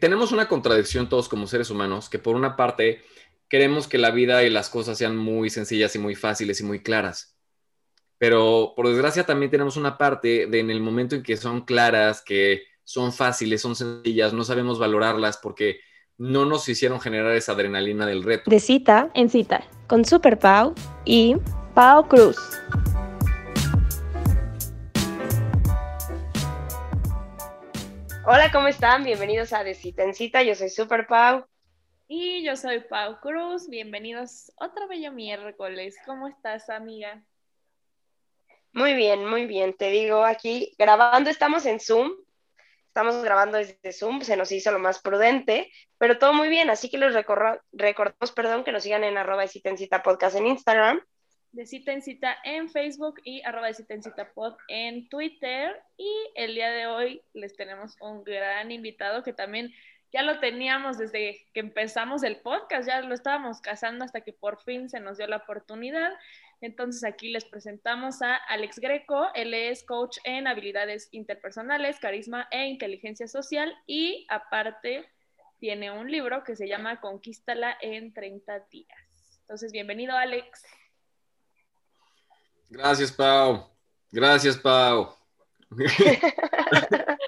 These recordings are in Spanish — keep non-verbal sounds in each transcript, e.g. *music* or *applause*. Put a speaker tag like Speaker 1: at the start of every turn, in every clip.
Speaker 1: tenemos una contradicción todos como seres humanos, que por una parte queremos que la vida y las cosas sean muy sencillas y muy fáciles y muy claras. Pero por desgracia también tenemos una parte de en el momento en que son claras, que son fáciles, son sencillas, no sabemos valorarlas porque no nos hicieron generar esa adrenalina del reto.
Speaker 2: De cita en cita, con Super Pau y Pau Cruz.
Speaker 3: Hola, ¿cómo están? Bienvenidos a De Cita en Cita. Yo soy Super Pau.
Speaker 4: Y yo soy Pau Cruz. Bienvenidos otro bello miércoles. ¿Cómo estás, amiga?
Speaker 3: Muy bien, muy bien. Te digo aquí grabando, estamos en Zoom. Estamos grabando desde Zoom, se nos hizo lo más prudente, pero todo muy bien. Así que les recordamos, perdón, que nos sigan en arroba de cita en cita podcast en Instagram
Speaker 4: de cita en cita en Facebook y arroba de cita en cita pod en Twitter. Y el día de hoy les tenemos un gran invitado que también ya lo teníamos desde que empezamos el podcast, ya lo estábamos cazando hasta que por fin se nos dio la oportunidad. Entonces aquí les presentamos a Alex Greco, él es coach en habilidades interpersonales, carisma e inteligencia social y aparte tiene un libro que se llama Conquístala en 30 días. Entonces, bienvenido Alex.
Speaker 1: Gracias, Pau. Gracias, Pau. *laughs*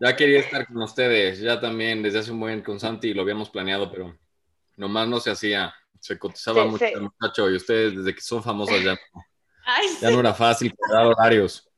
Speaker 1: ya quería estar con ustedes, ya también desde hace un buen con Santi lo habíamos planeado, pero nomás no se hacía. Se cotizaba mucho el muchacho y ustedes desde que son famosos ya no, ya no era fácil crear horarios.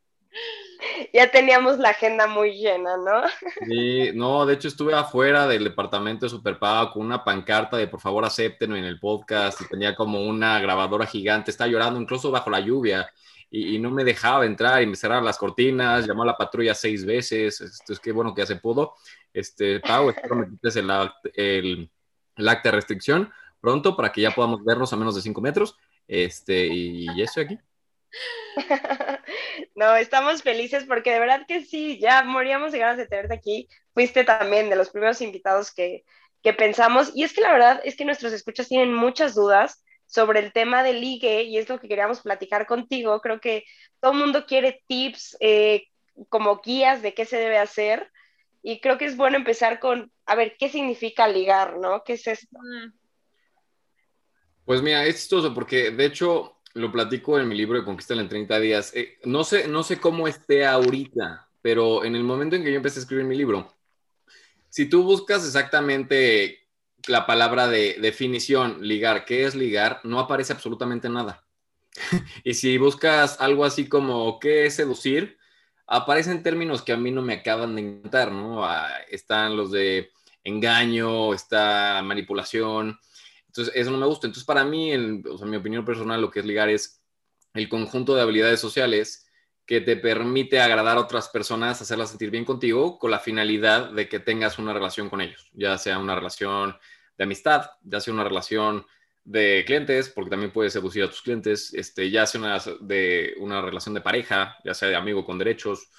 Speaker 1: *laughs*
Speaker 3: Ya teníamos la agenda muy llena, ¿no?
Speaker 1: Sí, no, de hecho estuve afuera del departamento de Superpago con una pancarta de por favor acéptenme en el podcast y tenía como una grabadora gigante, estaba llorando incluso bajo la lluvia y, no me dejaba entrar y me cerraron las cortinas, llamó a la patrulla seis veces, esto es que bueno que ya se pudo. Este, Pau, espero me quites el, el, el acta de restricción pronto para que ya podamos vernos a menos de cinco metros. Este, y ya estoy aquí. *laughs* *laughs*
Speaker 3: no, estamos felices porque de verdad que sí, ya moríamos de ganas de tenerte aquí. Fuiste también de los primeros invitados que, que pensamos. Y es que la verdad es que nuestros escuchas tienen muchas dudas sobre el tema del ligue y es lo que queríamos platicar contigo. Creo que todo el mundo quiere tips eh, como guías de qué se debe hacer. Y creo que es bueno empezar con, a ver, ¿qué significa ligar, no? ¿Qué es esto?
Speaker 1: Pues mira, es chistoso porque de hecho lo platico en mi libro de Conquista en 30 días. Eh, no, sé, no sé cómo esté ahorita, pero en el momento en que yo empecé a escribir mi libro, si tú buscas exactamente la palabra de definición, ligar, ¿qué es ligar? No aparece absolutamente nada. *laughs* y si buscas algo así como ¿qué es seducir? Aparecen términos que a mí no me acaban de encantar, ¿no? Ah, están los de engaño, está manipulación, entonces, eso no me gusta. Entonces, para mí, en, o sea, mi opinión personal, lo que es ligar es el conjunto de habilidades sociales que te permite agradar a otras personas, hacerlas sentir bien contigo, con la finalidad de que tengas una relación con ellos, ya sea una relación de amistad, ya sea una relación de clientes, porque también puedes seducir a tus clientes, este, ya sea una, de una relación de pareja, ya sea de amigo con derechos,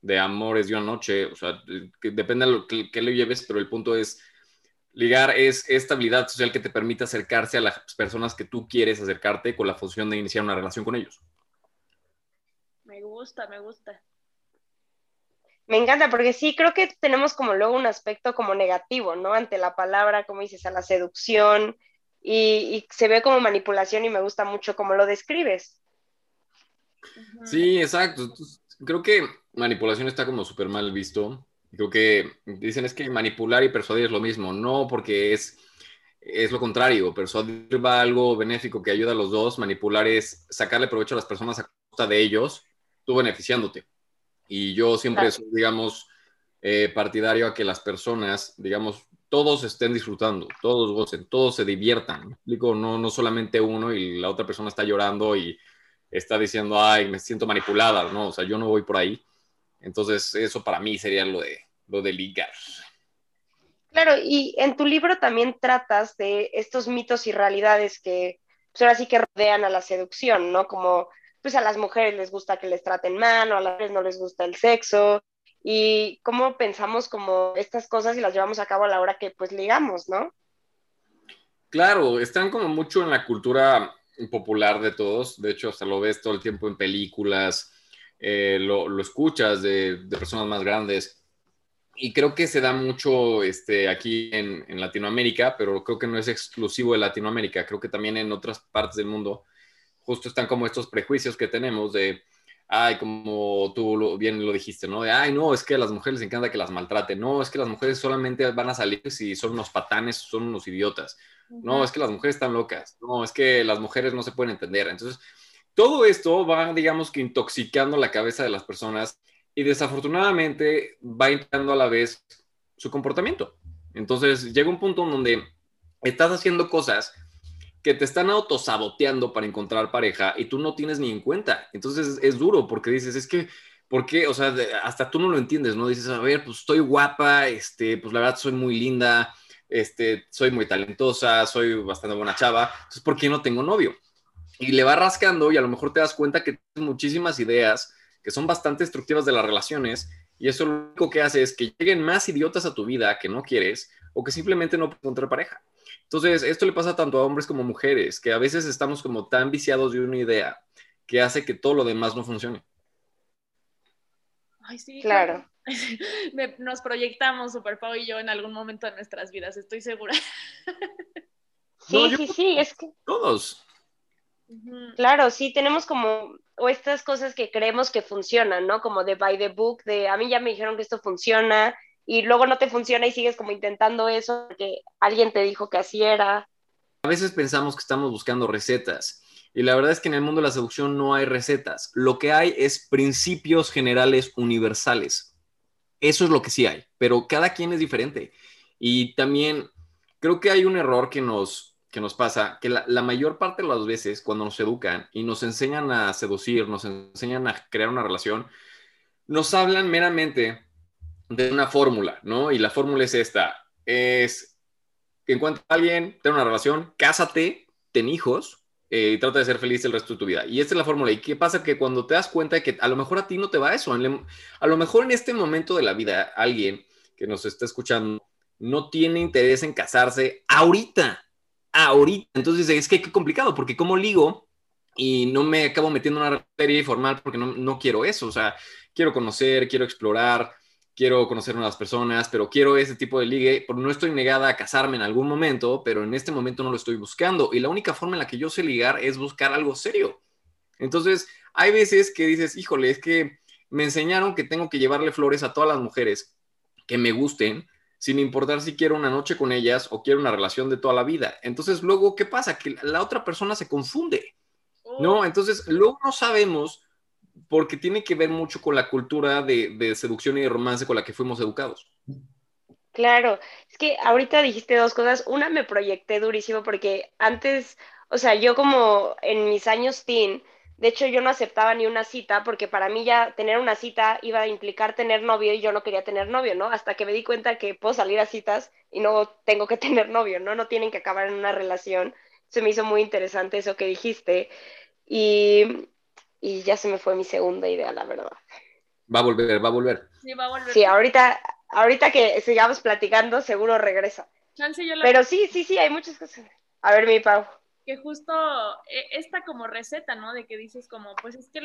Speaker 1: de amores de una noche, o sea, depende de lo que, que le lleves, pero el punto es Ligar es esta habilidad social que te permite acercarse a las personas que tú quieres acercarte con la función de iniciar una relación con ellos.
Speaker 4: Me gusta, me gusta.
Speaker 3: Me encanta, porque sí, creo que tenemos como luego un aspecto como negativo, ¿no? Ante la palabra, como dices, a la seducción, y, se ve como manipulación y me gusta mucho cómo lo describes.
Speaker 1: Sí, exacto. creo que manipulación está como súper mal visto Creo que dicen es que manipular y persuadir es lo mismo. No, porque es, es lo contrario. Persuadir va a algo benéfico que ayuda a los dos. Manipular es sacarle provecho a las personas a costa de ellos, tú beneficiándote. Y yo siempre soy, digamos, eh, partidario a que las personas, digamos, todos estén disfrutando, todos gocen, todos se diviertan. explico? No, no solamente uno y la otra persona está llorando y está diciendo, ay, me siento manipulada. No, o sea, yo no voy por ahí entonces, eso para mí sería lo de, lo de ligar.
Speaker 3: Claro, y en tu libro también tratas de estos mitos y realidades que pues ahora sí que rodean a la seducción, ¿no? Como pues a las mujeres les gusta que les traten mal, o a las mujeres no les gusta el sexo, y cómo pensamos como estas cosas y las llevamos a cabo a la hora que pues ligamos, ¿no?
Speaker 1: Claro, están como mucho en la cultura popular de todos, de hecho hasta lo ves todo el tiempo en películas, eh, lo, escuchas de, personas más grandes. Y creo que se da mucho este, aquí en, en, Latinoamérica, pero creo que no es exclusivo de Latinoamérica, creo que también en otras partes del mundo justo están como estos prejuicios que tenemos de, ay, como tú bien lo dijiste, ¿no? De, ay, no, es que a las mujeres les encanta que las maltraten, no, es que las mujeres solamente van a salir si son unos patanes, son unos idiotas, no, es que las mujeres están locas, no, es que las mujeres no se pueden entender. Entonces, todo esto va, digamos que intoxicando la cabeza de las personas y desafortunadamente va entrando a la vez su comportamiento. Entonces llega un punto en donde estás haciendo cosas que te están autosaboteando para encontrar pareja y tú no tienes ni en cuenta. Entonces es, duro porque dices, es que, ¿por qué? O sea, hasta tú no lo entiendes, ¿no? Dices, a ver, pues estoy guapa, este, pues la verdad soy muy linda, este, soy muy talentosa, soy bastante buena chava, entonces ¿por qué no tengo novio? Y le va rascando y a lo mejor te das cuenta que tienes muchísimas ideas que son bastante destructivas de las relaciones y eso lo único que hace es que lleguen más idiotas a tu vida que no quieres o que simplemente no puedes encontrar pareja. Entonces, esto le pasa tanto a hombres como a mujeres, que a veces estamos como tan viciados de una idea que hace que todo lo demás no funcione.
Speaker 4: Ay, sí.
Speaker 3: Claro. *laughs*
Speaker 4: Nos proyectamos, Superpau y yo, en algún momento de nuestras vidas, estoy segura.
Speaker 3: Sí, sí, sí, es que...
Speaker 1: Todos.
Speaker 3: Claro, sí, tenemos como o estas cosas que creemos que funcionan, ¿no? Como de by the book, de a mí ya me dijeron que esto funciona y luego no te funciona y sigues como intentando eso porque alguien te dijo que así era.
Speaker 1: A veces pensamos que estamos buscando recetas y la verdad es que en el mundo de la seducción no hay recetas. Lo que hay es principios generales universales. Eso es lo que sí hay, pero cada quien es diferente. Y también creo que hay un error que nos que nos pasa, que la, mayor parte de las veces cuando nos educan y nos enseñan a seducir, nos enseñan a crear una relación, nos hablan meramente de una fórmula, ¿no? Y la fórmula es esta, es que encuentra a alguien, ten una relación, cásate, ten hijos eh, y trata de ser feliz el resto de tu vida. Y esta es la fórmula. ¿Y qué pasa? Que cuando te das cuenta de que a lo mejor a ti no te va eso, a lo mejor en este momento de la vida alguien que nos está escuchando no tiene interés en casarse ahorita, ahorita. Entonces es que qué complicado, porque como ligo y no me acabo metiendo en una serie formal porque no, no quiero eso. O sea, quiero conocer, quiero explorar, quiero conocer nuevas personas, pero quiero ese tipo de ligue, porque no estoy negada a casarme en algún momento, pero en este momento no lo estoy buscando. Y la única forma en la que yo sé ligar es buscar algo serio. Entonces, hay veces que dices, híjole, es que me enseñaron que tengo que llevarle flores a todas las mujeres que me gusten, sin importar si quiero una noche con ellas o quiero una relación de toda la vida. Entonces, luego, ¿qué pasa? Que la otra persona se confunde, ¿no? Oh. Entonces, luego no sabemos porque tiene que ver mucho con la cultura de, seducción y de romance con la que fuimos educados.
Speaker 3: Claro, es que ahorita dijiste dos cosas. Una, me proyecté durísimo porque antes, o sea, yo como en mis años teen, de hecho, yo no aceptaba ni una cita porque para mí ya tener una cita iba a implicar tener novio y yo no quería tener novio, ¿no? Hasta que me di cuenta que puedo salir a citas y no tengo que *laughs* tener novio, ¿no? No tienen que acabar en una relación. Se me hizo muy interesante eso que dijiste y, y ya se me fue mi segunda idea, la verdad.
Speaker 1: Va a volver, va a volver.
Speaker 4: Sí, va a volver.
Speaker 3: Sí, ahorita, ahorita que sigamos platicando, seguro regresa. Pero sí, sí, sí, hay muchas cosas. A ver, mi Pau
Speaker 4: que justo e, esta como receta, ¿no? De que dices como, pues es que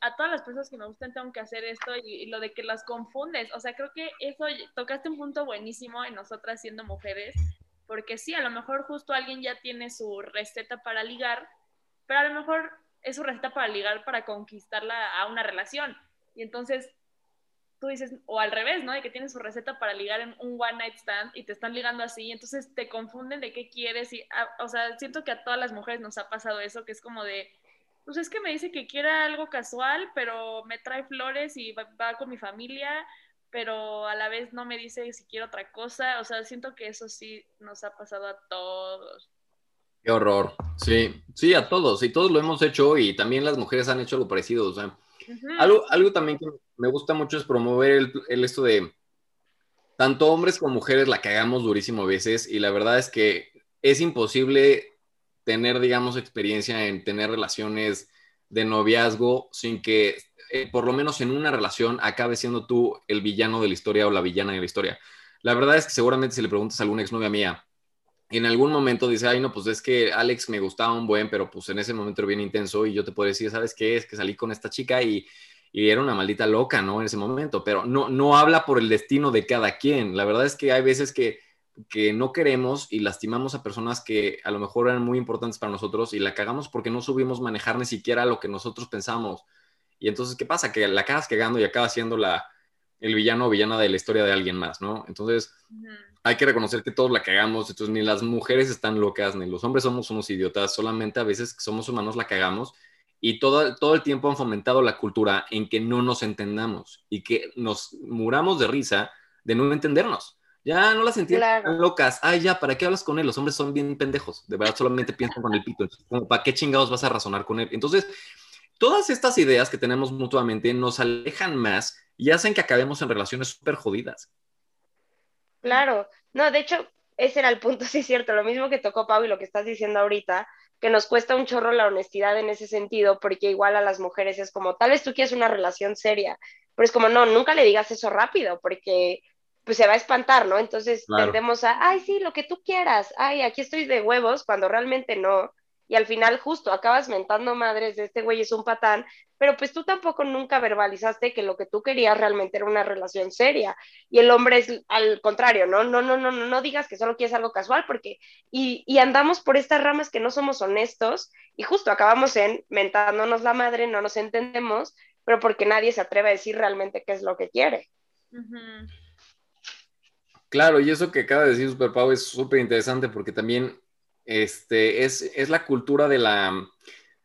Speaker 4: a todas las personas que me gustan tengo que hacer esto y, lo de que las confundes. O sea, creo que eso tocaste un punto buenísimo en nosotras siendo mujeres, porque sí, a lo mejor justo alguien ya tiene su receta para ligar, pero a lo mejor es su receta para ligar para conquistarla a una relación. Y entonces tú dices, o al revés, ¿no? De que tienes su receta para ligar en un one night stand y te están ligando así, entonces te confunden de qué quieres y, ah, o sea, siento que a todas las mujeres nos ha pasado eso, que es como de, pues es que me dice que quiere algo casual, pero me trae flores y va, con mi familia, pero a la vez no me dice si quiere otra cosa, o sea, siento que eso sí nos ha pasado a todos.
Speaker 1: Qué horror, sí, sí, a todos, y todos lo hemos hecho y también las mujeres han hecho lo parecido, o sea, algo, algo también que me gusta mucho es promover el, esto de tanto hombres como mujeres la cagamos durísimo a veces y la verdad es que es imposible tener, digamos, experiencia en tener relaciones de noviazgo sin que, eh, por lo menos en una relación, acabe siendo tú el villano de la historia o la villana de la historia. La verdad es que seguramente si le preguntas a alguna exnovia mía, en algún momento dice, ay, no, pues es que Alex me gustaba un buen, pero pues en ese momento era bien intenso y yo te puedo decir, ¿sabes qué? Es que salí con esta chica y, y era una maldita loca, ¿no? En ese momento, pero no, no habla por el destino de cada quien. La verdad es que hay veces que, que no queremos y lastimamos a personas que a lo mejor eran muy importantes para nosotros y la cagamos porque no subimos manejar ni siquiera lo que nosotros pensamos. Y entonces, ¿qué pasa? Que la acabas cagando y acaba siendo la, el villano o villana de la historia de alguien más, ¿no? Entonces, hay que reconocer que todos la cagamos, entonces ni las mujeres están locas, ni los hombres somos unos idiotas, solamente a veces somos humanos la cagamos y todo, todo el tiempo han fomentado la cultura en que no nos entendamos y que nos muramos de risa de no entendernos. Ya no las entiendo locas. Ay, ya, ¿para qué hablas con él? Los hombres son bien pendejos. De verdad, solamente piensan con el pito. ¿Para qué chingados vas a razonar con él? Entonces, todas estas ideas que tenemos mutuamente nos alejan más y hacen que acabemos en relaciones súper jodidas.
Speaker 3: Claro, no, de hecho, ese era el punto, *laughs* sí es cierto, lo mismo que tocó Pau y lo que estás diciendo ahorita, que nos cuesta un chorro la honestidad en ese sentido, porque igual a las mujeres es como, tal vez tú quieres una relación seria, pero es como, no, nunca le digas eso rápido, porque pues se va a espantar, ¿no? Entonces tendemos a, ay, sí, lo que tú quieras, ay, aquí estoy de huevos, cuando realmente no, y al final justo acabas mentando madres de este güey es un patán, pero pues tú tampoco nunca verbalizaste que lo que tú querías realmente era una relación seria y el hombre es al contrario, ¿no? No, no, no, no, no digas que solo quieres algo casual porque y, y andamos por estas ramas que no somos honestos y justo acabamos en mentándonos la madre, no nos entendemos, pero porque nadie se atreve a decir realmente qué es lo que quiere.
Speaker 1: Claro, y eso que acaba de decir Super Pau es súper interesante porque también este, es, la cultura de la,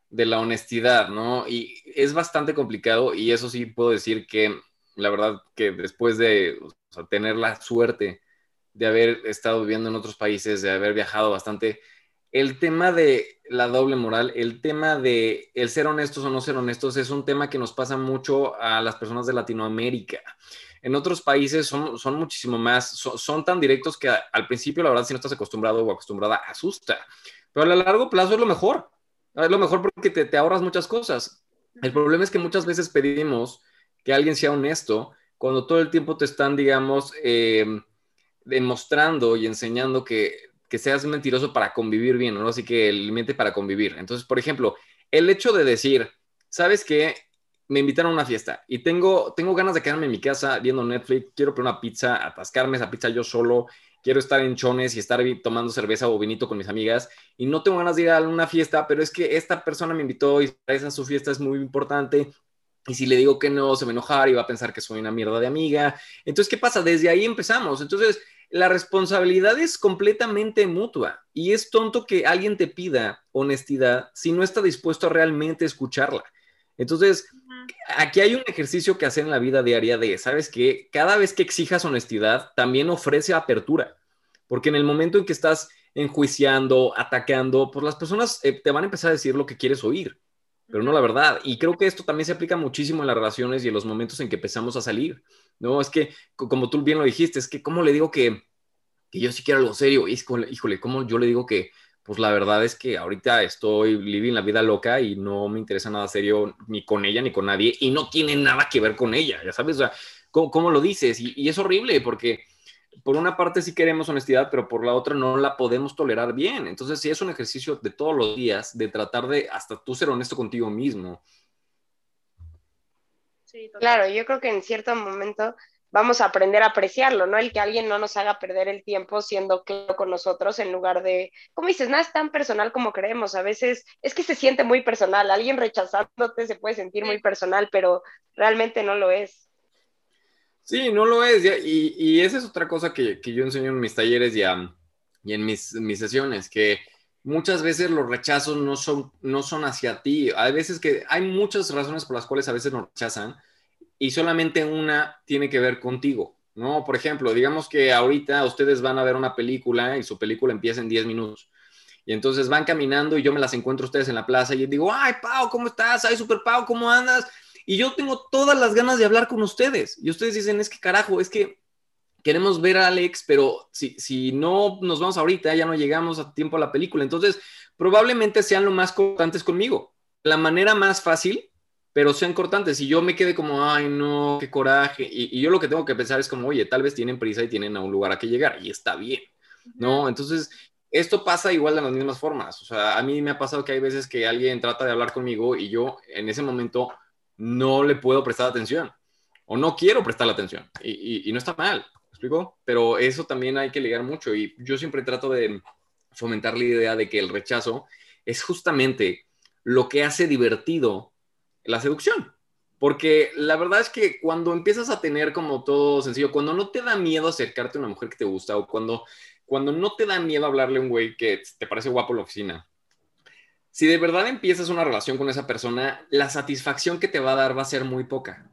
Speaker 1: de la honestidad, ¿no? Y es bastante complicado y eso sí puedo decir que la verdad que después de tener la suerte de haber estado viviendo en otros países, de haber viajado bastante, el tema de la doble moral, el tema de el ser honestos o no ser honestos es un tema que nos pasa mucho a las personas de Latinoamérica en otros países son, muchísimo más, son, tan directos que al principio, la verdad, si no estás acostumbrado o acostumbrada, asusta. Pero a largo plazo es lo mejor. Es lo mejor porque te, te ahorras muchas cosas. El problema es que muchas veces pedimos que alguien sea honesto cuando todo el tiempo te están, digamos, em, demostrando y enseñando que, que, seas mentiroso para convivir bien, ¿no? Así que el miente para convivir. Entonces, por ejemplo, el hecho de decir, ¿sabes qué? Me invitaron a una fiesta y tengo, tengo ganas de quedarme en mi casa viendo Netflix, quiero poner una pizza, atascarme esa pizza yo solo, quiero estar en chones y estar tomando cerveza o vinito con mis amigas y no tengo ganas de ir a una fiesta, pero es que esta persona me invitó y esa su fiesta es muy importante. Y si le digo que no, se va a enojar y va a pensar que soy una mierda de amiga. Entonces, ¿qué pasa? Desde ahí empezamos. Entonces, la responsabilidad es completamente mutua y es tonto que alguien te pida honestidad si no está dispuesto a realmente escucharla. Entonces, aquí hay un ejercicio que hacer en la vida diaria de, ¿sabes qué? Cada vez que exijas honestidad, también ofrece apertura, porque en el momento en que estás enjuiciando, atacando, pues las personas eh, te van a empezar a decir lo que quieres oír, pero no la verdad. Y creo que esto también se aplica muchísimo en las relaciones y en los momentos en que empezamos a salir, ¿no? Es que, como tú bien lo dijiste, es que, ¿cómo le digo que, que yo sí quiero algo serio? Híjole, híjole, ¿cómo yo le digo que, pues la verdad es que ahorita estoy living la vida loca y no me interesa nada serio ni con ella ni con nadie y no tiene nada que ver con ella, ya sabes, o sea, ¿cómo, lo dices? Y, es horrible porque por una parte sí queremos honestidad, pero por la otra no la podemos tolerar bien. Entonces sí es un ejercicio de todos los días de tratar de hasta tú ser honesto contigo mismo.
Speaker 3: Sí, claro, yo creo que en cierto momento vamos a aprender a apreciarlo, ¿no? El que alguien no nos haga perder el tiempo siendo claro con nosotros en lugar de, como dices, nada es tan personal como creemos. A veces es que se siente muy personal. Alguien rechazándote se puede sentir muy personal, pero realmente no lo es.
Speaker 1: Sí, no lo es. Y, y esa es otra cosa que, que, yo enseño en mis talleres y, y en mis, mis sesiones, que muchas veces los rechazos no son, no son hacia ti. Hay veces que hay muchas razones por las cuales a veces nos rechazan y solamente una tiene que ver contigo, ¿no? Por ejemplo, digamos que ahorita ustedes van a ver una película y su película empieza en 10 minutos. Y entonces van caminando y yo me las encuentro ustedes en la plaza y digo, ay, Pau, ¿cómo estás? Ay, super Pau, ¿cómo andas? Y yo tengo todas las ganas de hablar con ustedes. Y ustedes dicen, es que carajo, es que queremos ver a Alex, pero si, si no nos vamos ahorita, ya no llegamos a tiempo a la película. Entonces, probablemente sean lo más cortantes conmigo. La manera más fácil pero sean cortantes. Y yo me quedé como, ay, no, qué coraje. Y, yo lo que tengo que pensar es como, oye, tal vez tienen prisa y tienen a un lugar a que llegar y está bien, ¿no? Entonces, esto pasa igual de las mismas formas. O sea, a mí me ha pasado que hay veces que alguien trata de hablar conmigo y yo en ese momento no le puedo prestar atención o no quiero prestar atención y, y no está mal, ¿me explico? Pero eso también hay que ligar mucho y yo siempre trato de fomentar la idea de que el rechazo es justamente lo que hace divertido la seducción. Porque la verdad es que cuando empiezas a tener como todo sencillo, cuando no te da miedo acercarte a una mujer que te gusta o cuando, cuando no te da miedo hablarle a un güey que te parece guapo en la oficina, si de verdad empiezas una relación con esa persona, la satisfacción que te va a dar va a ser muy poca.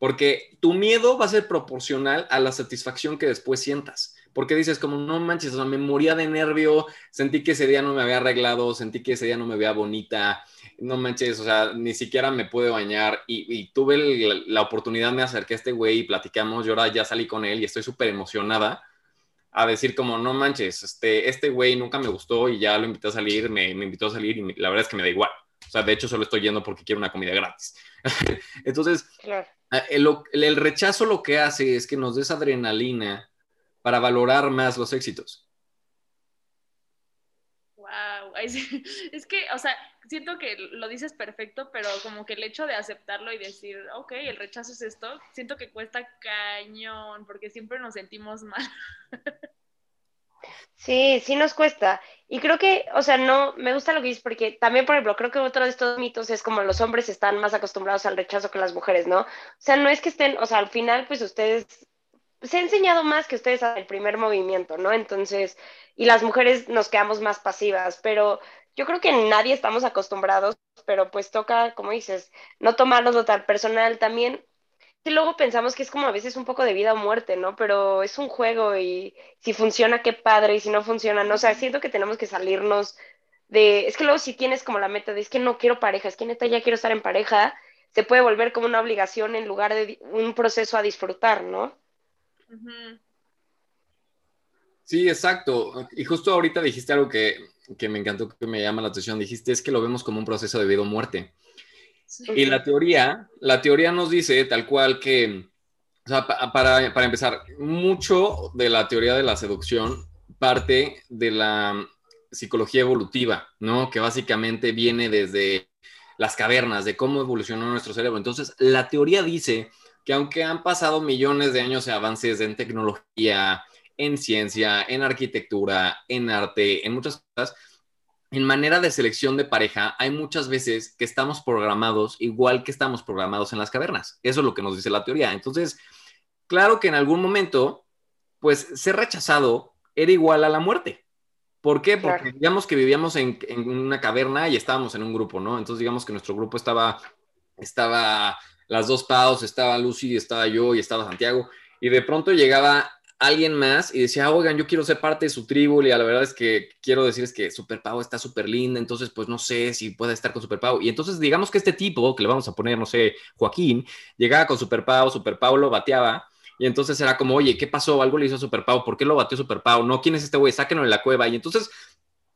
Speaker 1: Porque tu miedo va a ser proporcional a la satisfacción que después sientas. Porque dices como, no manches, o sea, me moría de nervio, sentí que ese día no me había arreglado, sentí que ese día no me veía bonita, no manches, o sea, ni siquiera me pude bañar y, tuve la, oportunidad, me acerqué a este güey y platicamos, yo ahora ya salí con él y estoy súper emocionada a decir como, no manches, este, este güey nunca me gustó y ya lo invité a salir, me, invitó a salir y la verdad es que me da igual. O sea, de hecho solo estoy yendo porque quiero una comida gratis. *laughs* Entonces, el, el rechazo lo que hace es que nos des adrenalina para valorar más los éxitos.
Speaker 4: Wow, *laughs* es que, o sea, siento que lo dices perfecto, pero como que el hecho de aceptarlo y decir, ok, el rechazo es esto, siento que cuesta cañón, porque siempre nos sentimos mal. *laughs*
Speaker 3: Sí, sí nos cuesta. Y creo que, o sea, no, me gusta lo que dices, porque también, por ejemplo, creo que otro de estos mitos es como los hombres están más acostumbrados al rechazo que las mujeres, ¿no? O sea, no es que estén, o sea, al final, pues ustedes se ha enseñado más que ustedes el primer movimiento, ¿no? Entonces, y las mujeres nos quedamos más pasivas, pero yo creo que nadie estamos acostumbrados, pero pues toca, como dices, no tomarlo tan personal también. Y luego pensamos que es como a veces un poco de vida o muerte, ¿no? Pero es un juego y si funciona, qué padre, y si no funciona, no. O sea, siento que tenemos que salirnos de, es que luego si tienes como la meta de, es que no quiero pareja, es que neta ya quiero estar en pareja, se puede volver como una obligación en lugar de un proceso a disfrutar, ¿no?
Speaker 1: Sí, exacto. Y justo ahorita dijiste algo que, me encantó, que me llama la atención. Dijiste es que lo vemos como un proceso de vida o muerte. Y la teoría, la teoría nos dice tal cual que, o sea, para, para empezar, mucho de la teoría de la seducción parte de la psicología evolutiva, ¿no? Que básicamente viene desde las cavernas, de cómo evolucionó nuestro cerebro. Entonces, la teoría dice que aunque han pasado millones de años de avances en tecnología, en ciencia, en arquitectura, en arte, en muchas cosas, en manera de selección de pareja, hay muchas veces que estamos programados igual que estamos programados en las cavernas. Eso es lo que nos dice la teoría. Entonces, claro que en algún momento, pues ser rechazado era igual a la muerte. ¿Por qué? Porque digamos que vivíamos en, en, una caverna y estábamos en un grupo, ¿no? Entonces digamos que nuestro grupo estaba, estaba las dos Paus, estaba Lucy, estaba yo y estaba Santiago, y de pronto llegaba alguien más y decía, oigan, yo quiero ser parte de su tribu, y la verdad es que quiero decirles que Super Pau está súper linda, entonces pues no sé si puede estar con Super Pau. Y entonces digamos que este tipo, que le vamos a poner, no sé, Joaquín, llegaba con Super Pau, Super Pau lo bateaba, y entonces era como, oye, ¿qué pasó? Algo le hizo a Super Pau, ¿por qué lo batió Super Pau? No, ¿quién es este güey? Sáquenlo de la cueva. Y entonces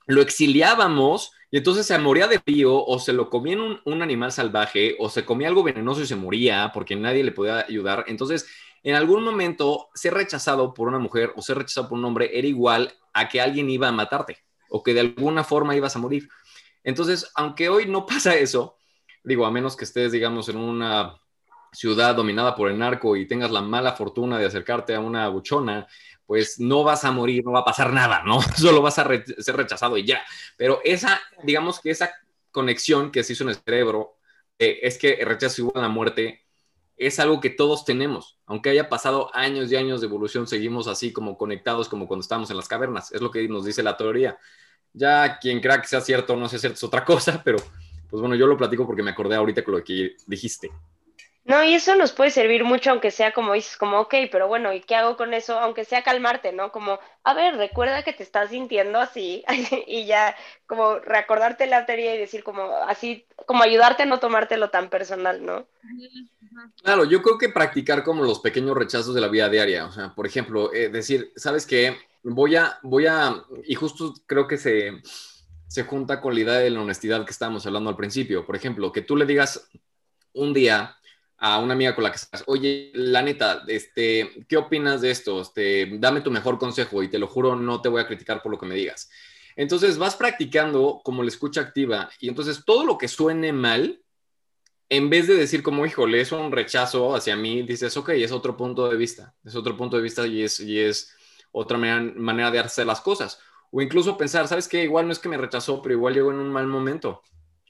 Speaker 1: lo exiliábamos y entonces se moría de frío o se lo comía un, un, animal salvaje o se comía algo venenoso y se moría porque nadie le podía ayudar. Entonces, en algún momento, ser rechazado por una mujer o ser rechazado por un hombre era igual a que alguien iba a matarte o que de alguna forma ibas a morir. Entonces, aunque hoy no *laughs* pasa eso, digo, a menos que estés, digamos, en una ciudad dominada por el narco y tengas la mala fortuna de acercarte a una buchona pues no vas a morir, no va a pasar nada, ¿no? *laughs* Solo vas a ser rechazado y ya. Pero esa, digamos que esa conexión que se hizo en el cerebro, eh, es que el rechazo igual a la muerte, es algo que todos tenemos. Aunque haya pasado años y años de evolución, seguimos así como conectados como cuando estábamos en las cavernas. Es lo que nos dice la teoría. Ya quien crea que sea cierto o no sea cierto es otra *laughs* cosa, pero pues bueno, yo lo platico porque me acordé ahorita con lo que dijiste.
Speaker 3: No, y eso nos puede servir mucho, aunque sea como dices, como, ok, pero bueno, ¿y qué hago con eso? Aunque sea calmarte, ¿no? Como, a ver, recuerda que te estás sintiendo así, *laughs* y ya, como recordarte la teoría y decir, como, así, como ayudarte a no tomártelo tan personal, ¿no?
Speaker 1: Claro, yo creo que practicar como los pequeños rechazos de la vida diaria, o sea, por ejemplo, eh, decir, ¿sabes qué? Voy a, voy a, y justo creo que se, se junta con la idea de la honestidad que estábamos hablando al principio. Por ejemplo, que tú le digas un día, a una amiga con la que estás, oye, la neta, este, ¿qué opinas de esto? Este, dame tu mejor consejo y te lo juro, no te voy a criticar por lo que me digas. Entonces vas practicando como la escucha activa y entonces todo lo que suene mal, en vez de decir como, híjole, es un rechazo hacia mí, dices, ok, es otro punto de vista, es otro punto de vista y es, y es otra manera, de hacer las cosas. O incluso pensar, ¿sabes qué? Igual no es que me rechazó, pero igual llegó en un mal momento.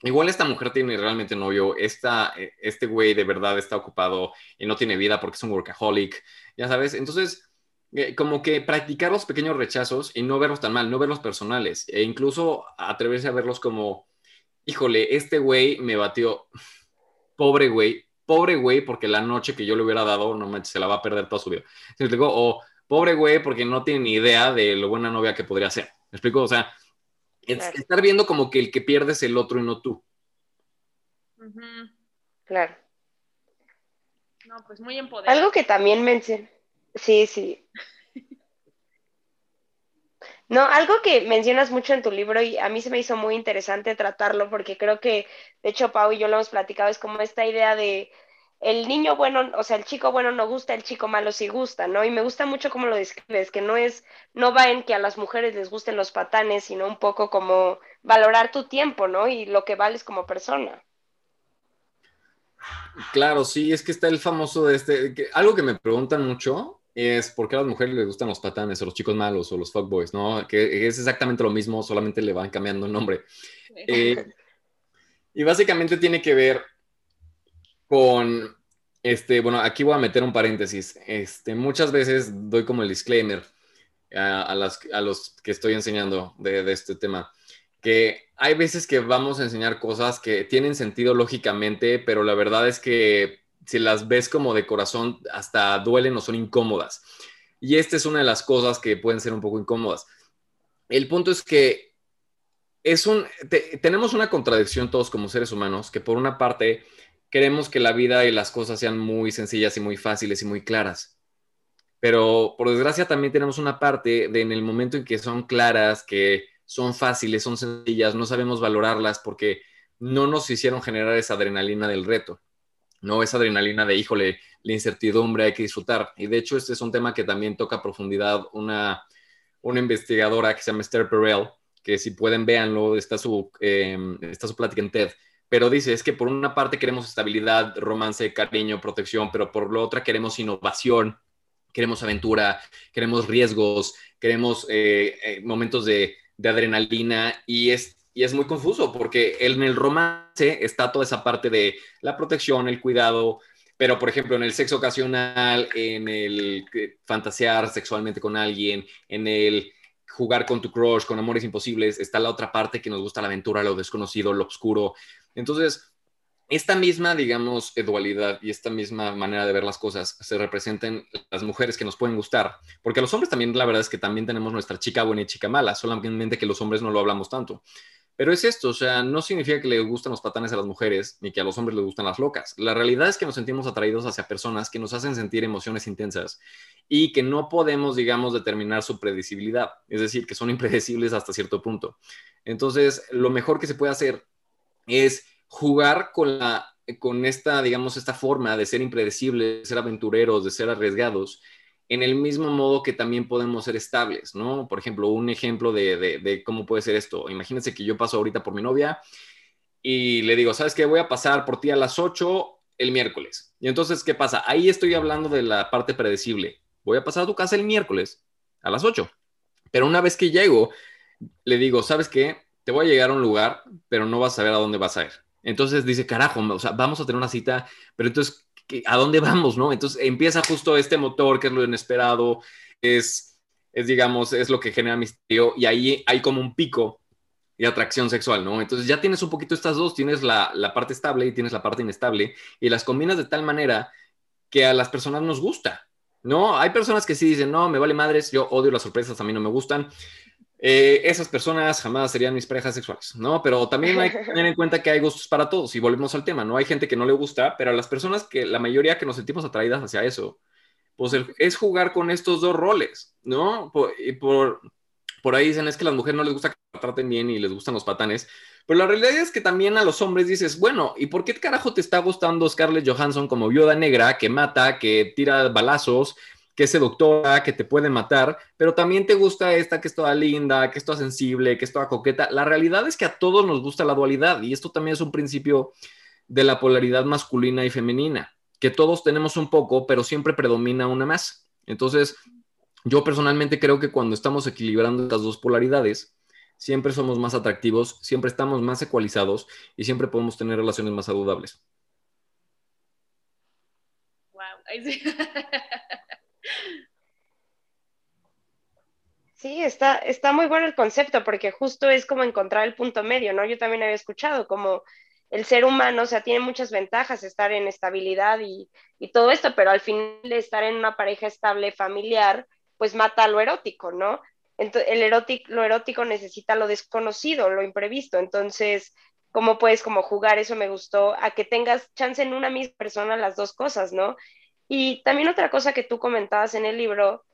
Speaker 1: Igual esta mujer tiene realmente novio, esta, este güey de verdad está ocupado y no tiene vida porque es un workaholic, ya sabes. Entonces, eh, como que practicar los pequeños rechazos y no verlos tan mal, no verlos personales, e incluso atreverse a verlos como, híjole, este güey me batió, *laughs* pobre güey, pobre güey, porque la noche que yo le hubiera dado, no manches, se la va a perder toda su vida. ¿Me explico? O pobre güey, porque no tiene ni idea de lo buena novia que podría ser. ¿Me explico? O sea, estar viendo como que el que pierde es el otro y no tú.
Speaker 3: Claro.
Speaker 4: No, pues muy empoderado.
Speaker 3: Algo que también mencioné. Sí, sí. *laughs* No, algo que mencionas mucho en tu libro y a mí se me hizo muy interesante tratarlo porque creo que, de hecho, Pau y yo lo hemos platicado, es como esta idea de el niño bueno, o sea, el chico bueno no gusta, el chico malo sí gusta, ¿no? Y me gusta mucho cómo lo describes, que no es, no va en que a las mujeres les gusten los patanes, sino un poco como valorar tu tiempo, ¿no? Y lo que vales como persona.
Speaker 1: Claro, sí, es que está el famoso de este, algo que me preguntan mucho es por qué a las mujeres les gustan los patanes o los chicos malos o los fuckboys, ¿no? Que es exactamente lo mismo, solamente le van cambiando el nombre. Eh, *laughs* y básicamente tiene que ver con, este, bueno, aquí voy a meter un paréntesis. Este, muchas veces doy como el disclaimer a, las, a los que estoy enseñando de, este tema, que hay veces que vamos a enseñar cosas que tienen sentido lógicamente, pero la verdad es que si las ves como de corazón, hasta duelen o son incómodas. Y esta es una de las cosas que pueden ser un poco incómodas. El punto es que es un, tenemos una contradicción todos como seres humanos, que por una parte queremos que la vida y las cosas sean muy sencillas y muy fáciles y muy claras. Pero por desgracia también tenemos una parte de en el momento en que son claras, que son fáciles, son sencillas, no sabemos valorarlas porque no nos hicieron generar esa adrenalina del reto, no esa adrenalina de, híjole, la incertidumbre hay que disfrutar. Y de hecho este es un tema que también toca a profundidad una, una investigadora que se llama Esther Perel, que si pueden véanlo, está su, eh, está su plática en TED pero dice, es que por una parte queremos estabilidad, romance, cariño, protección, pero por la otra queremos innovación, queremos aventura, queremos riesgos, queremos eh, eh, momentos de, adrenalina y es, y es muy confuso porque en el romance está toda esa parte de la protección, el cuidado, pero por ejemplo en el sexo ocasional, en el eh, fantasear sexualmente con alguien, en el jugar con tu crush, con amores imposibles, está la otra parte que nos gusta la aventura, lo desconocido, lo oscuro. Entonces, esta misma, digamos, dualidad y esta misma manera de ver las cosas se representa en las mujeres que nos pueden gustar, porque los hombres también, la verdad es que también tenemos nuestra chica buena y chica mala, solamente que los hombres no lo hablamos tanto. Pero es esto, o sea, no significa que le gustan los patanes a las mujeres ni que a los hombres les gustan las locas. La realidad es que nos sentimos atraídos hacia personas que nos hacen sentir emociones intensas y que no podemos, digamos, determinar su predecibilidad, es decir, que son *laughs* impredecibles hasta cierto punto. Entonces, lo mejor que se puede hacer es jugar con, la, con esta, digamos, esta forma de ser impredecibles, de ser aventureros, de ser arriesgados, en el mismo modo que también podemos ser estables, ¿no? Por ejemplo, un ejemplo de, cómo puede ser esto. Imagínense que yo paso ahorita por mi novia y le digo, ¿sabes qué? Voy a pasar por ti a las 8 el miércoles. Y entonces, ¿qué pasa? Ahí estoy hablando de la parte predecible. Voy a pasar a tu casa el miércoles a las 8. Pero una vez que llego, le digo, ¿sabes qué? te voy a llegar a un lugar, pero no vas a saber a dónde vas a ir. Entonces dice, carajo, o sea, vamos a tener una cita, pero entonces, ¿a dónde vamos, no? Entonces empieza justo este motor que es lo inesperado, es, es digamos, es lo que genera misterio y ahí hay como un pico de atracción sexual, ¿no? Entonces ya tienes un poquito estas dos, tienes la, la parte estable y tienes la parte inestable y las combinas de tal manera que a las personas nos gusta, ¿no? Hay personas que sí dicen, no, me vale madres, yo odio las sorpresas, a mí no me gustan, eh, esas personas jamás serían mis parejas sexuales, ¿no? Pero también hay que *laughs* tener en cuenta que hay gustos para todos y volvemos al tema, ¿no? Hay gente que no le gusta, pero a las personas que la mayoría que nos sentimos atraídas hacia eso, pues es jugar con estos dos roles, ¿no? Por, y por, por ahí dicen es que a las mujeres no les gusta que la traten bien y les gustan los patanes, pero la realidad es que también a los hombres dices, bueno, ¿y por qué carajo te está gustando Scarlett Johansson como viuda negra que mata, que tira balazos? Que es seductora, que te puede matar, pero también te gusta esta que es toda linda, que es toda sensible, que es toda coqueta. La realidad es que a todos nos gusta la dualidad y esto también es un principio de la polaridad masculina y femenina, que todos tenemos un poco, pero siempre predomina una más. Entonces, yo personalmente creo que cuando estamos equilibrando estas dos polaridades, siempre somos más atractivos, siempre estamos más ecualizados y siempre podemos tener relaciones más saludables. *laughs*
Speaker 3: Sí, está, está muy bueno el concepto porque justo es como encontrar el punto medio, ¿no? Yo también había escuchado como el ser humano, o sea, tiene muchas ventajas estar en estabilidad y, y todo esto, pero al final estar en una pareja estable familiar, pues mata lo erótico, ¿no? Entonces, el erótico, lo erótico necesita lo desconocido, lo imprevisto. Entonces, ¿cómo puedes como jugar? Eso me gustó, a que tengas chance en una misma persona las dos cosas, ¿no? Y también otra cosa que tú comentabas en el libro,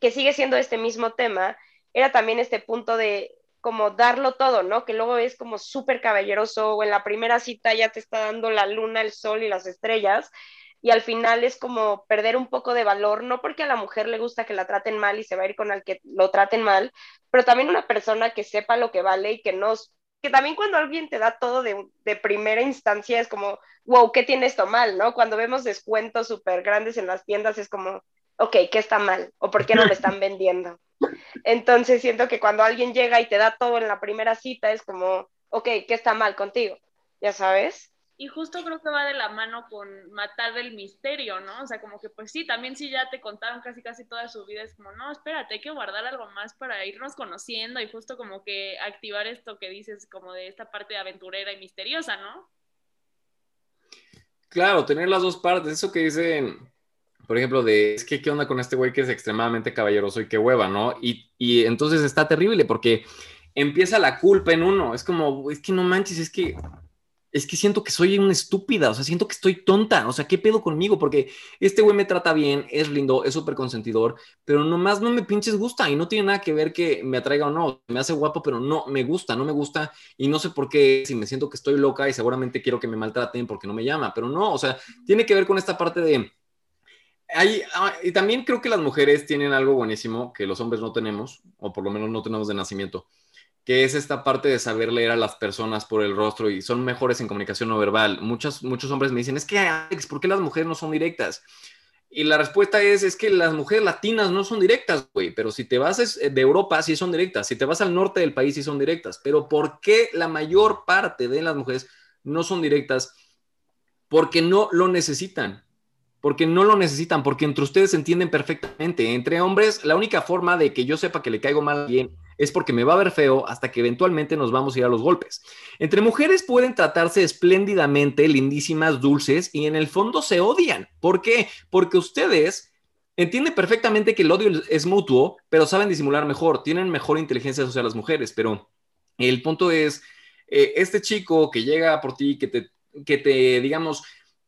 Speaker 3: que sigue siendo este mismo tema, era también este punto de como darlo todo, ¿no? Que luego es como súper caballeroso o en la primera cita ya te está dando la luna, el sol y las estrellas, y al final es como perder un poco de valor, no porque a la mujer le gusta que la traten mal y se va a ir con el que lo traten mal, pero también una persona que sepa lo que vale y que no, que también cuando alguien te da todo de, primera instancia es como, wow, ¿qué tiene esto mal? ¿No? Cuando vemos descuentos súper grandes en las tiendas es como, ok, ¿qué está mal? ¿O por qué no me están vendiendo? Entonces siento que cuando alguien llega y te da todo en la primera cita es como, ok, ¿qué está mal contigo? ¿Ya sabes?
Speaker 4: Y justo creo que va de la mano con matar el misterio, ¿no? O sea, como que pues sí, también si ya te contaron casi casi toda su vida, es como, no, espérate, hay que guardar algo más para irnos conociendo y justo como que activar esto que dices como de esta parte aventurera y misteriosa, ¿no?
Speaker 1: Claro, tener las dos partes, eso que dicen, por ejemplo, de, es que qué onda con este güey que es extremadamente caballeroso y qué hueva, ¿no? Y, y entonces está terrible porque empieza la culpa en uno, es como, es que no manches, es que es que siento que soy una estúpida, o sea, siento que estoy tonta, o sea, ¿qué pedo conmigo? Porque este güey me trata bien, es lindo, es súper consentidor, pero nomás no me pinches gusta y no tiene nada que ver que me atraiga o no, me hace guapo, pero no me gusta, no me gusta y no sé por qué, si me siento que estoy loca y seguramente quiero que me maltraten porque no me llama, pero no, o sea, tiene que ver con esta parte de... Hay, ah, y también creo que las mujeres tienen algo buenísimo que los hombres no tenemos, o por lo menos no tenemos de nacimiento que es esta parte de saber leer a las personas por el rostro y son mejores en comunicación no verbal. Muchos, muchos hombres me dicen, es que Alex, ¿por qué las mujeres no son directas? Y la respuesta es, es que las mujeres latinas no son directas, güey, pero si te vas de Europa, sí son directas, si te vas al norte del país, sí son directas, pero ¿por qué la mayor parte de las mujeres no son directas? Porque no lo necesitan, porque no lo necesitan, porque entre ustedes se entienden perfectamente. Entre hombres, la única forma de que yo sepa que le caigo mal a alguien es porque me va a ver feo hasta que eventualmente nos vamos a ir a los golpes. Entre mujeres pueden tratarse espléndidamente, lindísimas, dulces y en el fondo se odian. ¿Por qué? Porque ustedes entienden perfectamente que el odio es mutuo, pero saben disimular mejor, tienen mejor inteligencia social las mujeres, pero el punto es, eh, este chico que llega por ti, que te, que te, digamos,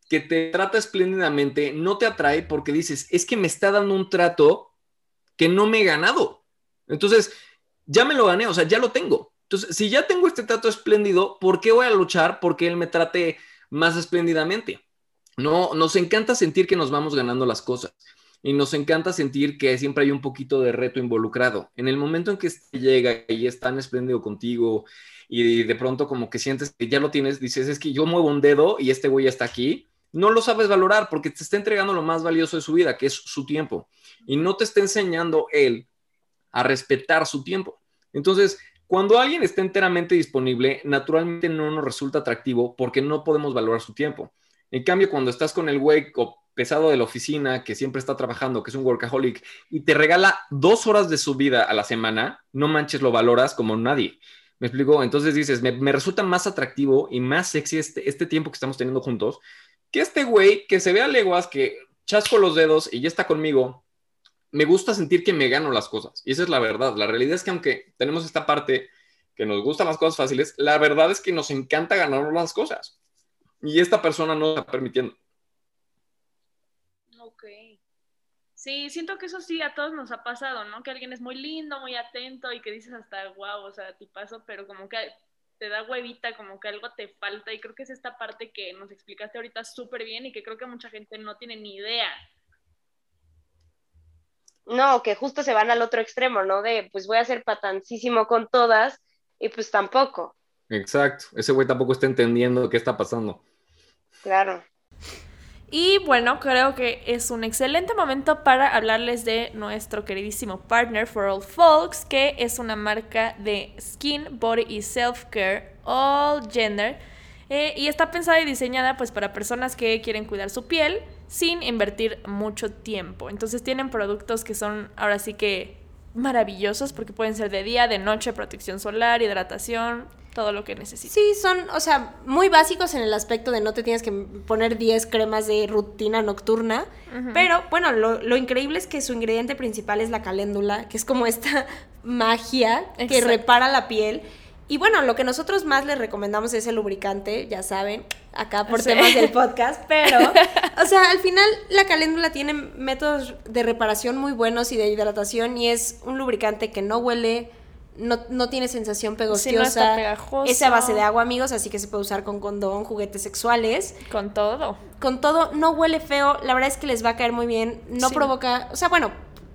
Speaker 1: que te trata espléndidamente, no te atrae porque dices, es que me está dando un trato que no me he ganado. Entonces, ya me lo gané, o sea, ya lo tengo. Entonces, si ya tengo este trato espléndido, ¿por qué voy a luchar porque él me trate más espléndidamente? No, nos encanta sentir que nos vamos ganando las cosas y nos encanta sentir que siempre hay un poquito de reto involucrado. En el momento en que este llega y es tan espléndido contigo y de pronto como que sientes que ya lo tienes, dices, es que yo muevo un dedo y este güey está aquí, no lo sabes valorar porque te está entregando lo más valioso de su vida, que es su tiempo. Y no te está enseñando él a respetar su tiempo. Entonces, cuando alguien está enteramente disponible, naturalmente no nos resulta atractivo porque no podemos valorar su tiempo. En cambio, cuando estás con el güey pesado de la oficina, que siempre está trabajando, que es un workaholic, y te regala dos horas de su vida a la semana, no manches, lo valoras como nadie. ¿Me explico? Entonces dices, me, resulta más atractivo y más sexy este, este tiempo que estamos teniendo juntos que este güey que se ve a leguas, que chasco los dedos y ya está conmigo, me gusta sentir que me gano las cosas. Y esa es la verdad. La realidad es que aunque tenemos esta parte que nos gustan las cosas fáciles, la verdad es que nos encanta ganarnos las cosas. Y esta persona no está permitiendo.
Speaker 4: Ok. Sí, siento que eso sí a todos nos ha pasado, ¿no? Que alguien es muy lindo, muy atento y que dices hasta, wow, o sea, ti paso, pero como que te da huevita, como que algo te falta. Y creo que es esta parte que nos explicaste ahorita súper bien y que creo que mucha gente no tiene ni idea
Speaker 3: no, que justo se van al otro extremo, ¿no? De pues voy a ser patancísimo con todas y pues tampoco.
Speaker 1: Exacto, ese güey tampoco está entendiendo qué está pasando.
Speaker 5: Claro.
Speaker 4: Y bueno, creo que es un excelente momento para hablarles de nuestro queridísimo partner For All Folks, que es una marca de skin, body y self-care all gender. eh, y está pensada y diseñada pues para personas que quieren cuidar su piel sin invertir mucho tiempo. Entonces tienen productos que son ahora sí que maravillosos porque pueden ser de día, de noche, protección solar, hidratación, todo lo que necesites.
Speaker 3: Sí, son, o sea, muy básicos en el aspecto de no te tienes que poner 10 cremas de rutina nocturna. Pero bueno, lo, lo increíble es que su ingrediente principal es la caléndula, que es como esta *laughs* magia que repara la piel. Y bueno, lo que nosotros más les recomendamos es el lubricante, ya saben, acá por
Speaker 4: Sí.
Speaker 3: temas del podcast, pero, *laughs* o sea, al final la caléndula tiene métodos de reparación muy buenos y de hidratación y es un lubricante que no huele, no, no tiene sensación pegostiosa.
Speaker 4: Sí, no.
Speaker 3: Es a base de agua, amigos, así que se puede usar con condón, juguetes sexuales.
Speaker 4: Con todo.
Speaker 3: Con todo, no huele feo, la verdad es que les va a caer muy bien, no
Speaker 4: Sí.
Speaker 3: provoca, o sea, bueno,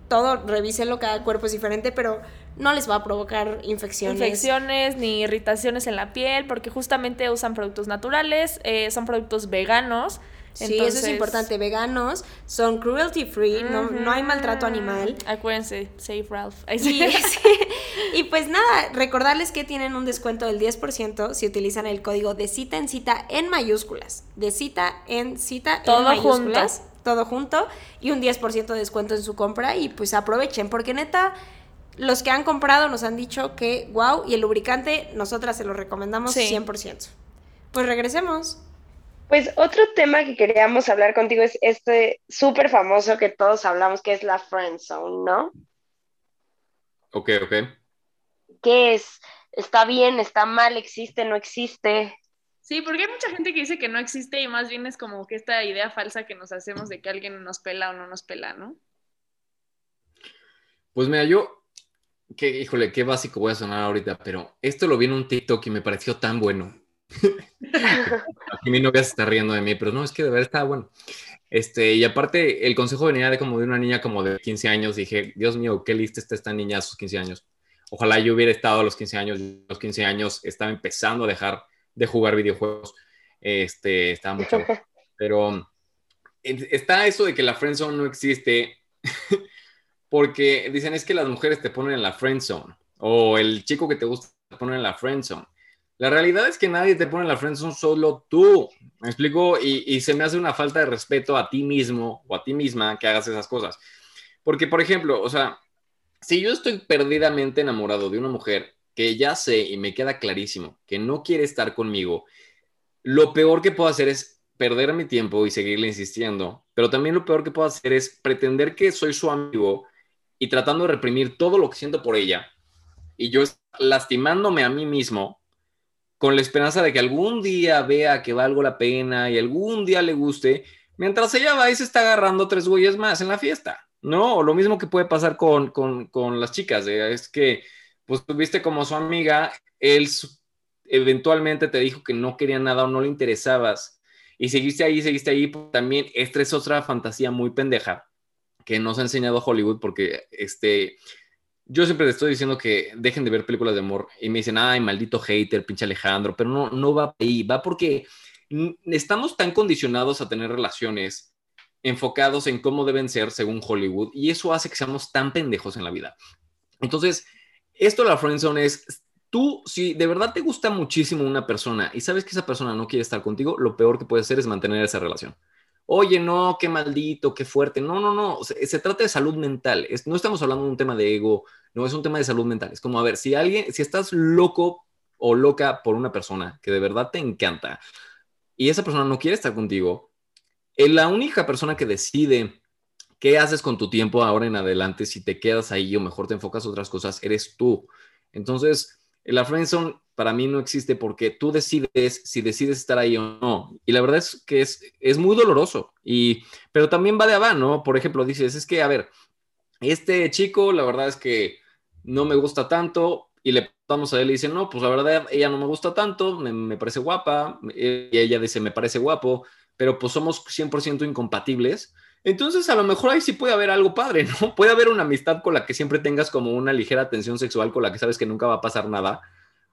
Speaker 3: todo, revísenlo, cada cuerpo es diferente, pero no les va a provocar infecciones.
Speaker 4: infecciones ni irritaciones en la piel, porque justamente usan productos naturales, eh, son productos veganos.
Speaker 3: Sí, eso es importante. Veganos, son cruelty free, no, no hay maltrato animal.
Speaker 4: Acuérdense, Save Ralph.
Speaker 3: Y,
Speaker 4: sí. *laughs*
Speaker 3: sí, y pues nada, recordarles que tienen un descuento del 10% si utilizan el código de cita en cita en mayúsculas. De cita en cita
Speaker 4: Todo
Speaker 3: en mayúsculas. Todo junto. Y un 10% de descuento en su compra. Y pues aprovechen, porque neta, los que han comprado nos han dicho que wow. Y el lubricante, nosotras se lo recomendamos
Speaker 4: Sí.
Speaker 3: 100%. Pues regresemos.
Speaker 5: Pues otro tema que queríamos hablar contigo es este súper famoso que todos hablamos, que es la friend zone, ¿no?
Speaker 1: Ok, ok.
Speaker 5: ¿Qué es? ¿Está bien? ¿Está mal? ¿Existe? ¿No existe?
Speaker 4: Sí, porque hay mucha gente que dice que no existe y más bien es como que esta idea falsa que nos hacemos de que alguien nos pela o no nos pela, ¿no?
Speaker 1: Pues mira, yo, que, híjole, qué básico voy a sonar ahorita, pero esto lo vi en un TikTok y me pareció tan bueno. *laughs* Aquí mi novia se está riendo de mí, pero no, es que de verdad estaba bueno. Este, y aparte, el consejo venía de como de una niña como de 15 años. Dije, Dios mío, qué lista está esta niña a sus 15 años. Ojalá yo hubiera estado a los 15 años. A los 15 años estaba empezando a dejar de jugar videojuegos. Este, estaba muy chavo. *laughs* Pero eh, está eso de que la friendzone no existe *laughs* porque dicen es que las mujeres te ponen en la friendzone o el chico que te gusta te pone en la friendzone. La realidad es que nadie te pone en la friendzone, solo tú. ¿Me explico? Y, y se me hace una falta de respeto a ti mismo o a ti misma que hagas esas cosas. Porque, por ejemplo, o sea, si yo estoy perdidamente enamorado de una mujer que ya sé y me queda clarísimo que no quiere estar conmigo, lo peor que puedo hacer es perder mi tiempo y seguirle insistiendo, pero también lo peor que puedo hacer es pretender que soy su amigo y tratando de reprimir todo lo que siento por ella y yo lastimándome a mí mismo con la esperanza de que algún día vea que valgo la pena y algún día le guste, mientras ella va y se está agarrando tres güeyes más en la fiesta, ¿no? Lo mismo que puede pasar con, con, con las chicas, es que pues tuviste como su amiga, él eventualmente te dijo que no quería nada o no le interesabas y seguiste ahí, seguiste ahí, pues, también esta es otra fantasía muy pendeja que nos ha enseñado Hollywood porque este yo siempre te estoy diciendo que dejen de ver películas de amor y me dicen, ay, maldito hater, pinche Alejandro, pero no, no va ahí, va porque estamos tan condicionados a tener relaciones enfocados en cómo deben ser según Hollywood y eso hace que seamos tan pendejos en la vida. Entonces, esto de la friendzone es, tú, si de verdad te gusta muchísimo una persona y sabes que esa persona no quiere estar contigo, lo peor que puedes hacer es mantener esa relación. Oye, no, qué maldito, qué fuerte. No, no, no. Se, trata de salud mental. Es, no estamos hablando de un tema de ego, no es un tema de salud mental. Es como, a ver, si alguien, si estás loco o loca por una persona que de verdad te encanta y esa persona no quiere estar contigo, eh, la única persona que decide qué haces con tu tiempo ahora en adelante, si te quedas ahí o mejor te enfocas a otras cosas, eres tú. Entonces, la friendzone para mí no existe porque tú decides si decides estar ahí o no. Y la verdad es que es, es muy doloroso. Y, pero también va de abajo, ¿no? Por ejemplo, dices, es que, a ver, este chico, la verdad es que no me gusta tanto. Y le preguntamos a él y dice, no, pues la verdad, ella no me gusta tanto, me, me parece guapa. Y ella dice, me parece guapo, pero pues somos 100% incompatibles. Entonces, a lo mejor ahí sí puede haber algo padre, ¿no? *laughs* Puede haber una amistad con la que siempre tengas como una ligera tensión sexual, con la que sabes que nunca va a pasar nada,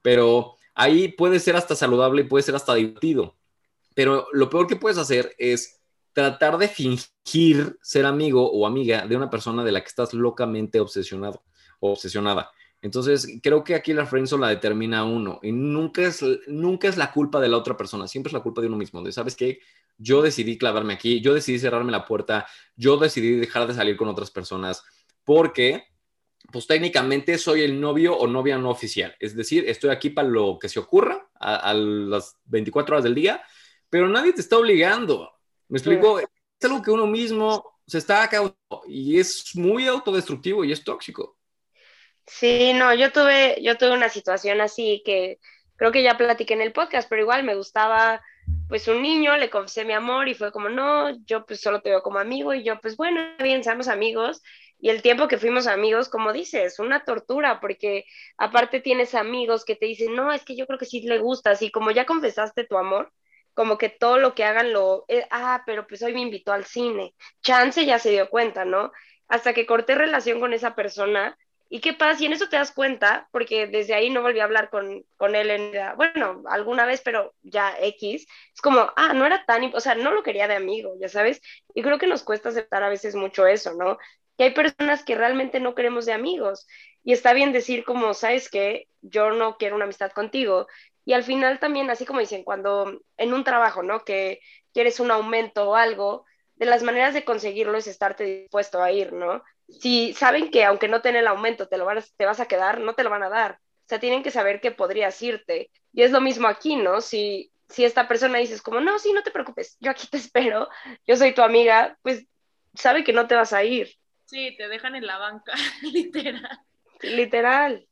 Speaker 1: pero ahí puede ser hasta saludable puede ser hasta divertido. Pero lo peor que puedes hacer es tratar de fingir ser amigo o amiga de una persona de la que estás locamente obsesionado o obsesionada. Entonces, creo que aquí la friendzone la determina uno y nunca es, nunca es la culpa de la otra persona, siempre es la culpa de uno mismo. De, ¿Sabes qué? Yo decidí clavarme aquí, yo decidí cerrarme la puerta, yo decidí dejar de salir con otras personas porque, pues técnicamente soy el novio o novia no oficial. Es decir, estoy aquí para lo que se ocurra a, las 24 horas del día, pero nadie te está obligando. ¿Me explico? Es algo que uno mismo se está causando y es muy autodestructivo y es tóxico.
Speaker 3: Sí, no, yo tuve, yo tuve una situación así que creo que ya platiqué en el podcast, pero igual me gustaba pues un niño, le confesé mi amor y fue como, no, yo pues solo te veo como amigo y yo pues bueno, bien, seamos amigos. Y el tiempo que fuimos amigos, como dices, una tortura, porque aparte tienes amigos que te dicen, no, es que yo creo que sí le gustas y como ya confesaste tu amor, como que todo lo que hagan lo, eh, ah, pero pues hoy me invitó al cine. Chance ya se dio cuenta, ¿no? Hasta que corté relación con esa persona, ¿Y qué pasa? Y en eso te das cuenta, porque desde ahí no volví a hablar con, con él, en, bueno, alguna vez, pero ya X, es como, ah, no era tan, o sea, no lo quería de amigo, ya sabes, y creo que nos cuesta aceptar a veces mucho eso, ¿no? Que hay personas que realmente no queremos de amigos, y está bien decir como, sabes que yo no quiero una amistad contigo, y al final también, así como dicen, cuando en un trabajo, ¿no? Que quieres un aumento o algo, de las maneras de conseguirlo es estarte dispuesto a ir, ¿no? si saben que aunque no tenga el aumento te, lo te vas a quedar, no te lo van a dar. O sea, tienen que saber que podrías irte. Y es lo mismo aquí, ¿no? Si, si esta persona dices como, no, sí, no te preocupes, yo aquí te *laughs* espero, yo soy tu amiga, pues sabe que no te vas a ir.
Speaker 4: Sí, te dejan en la banca, *laughs* literal.
Speaker 3: Literal.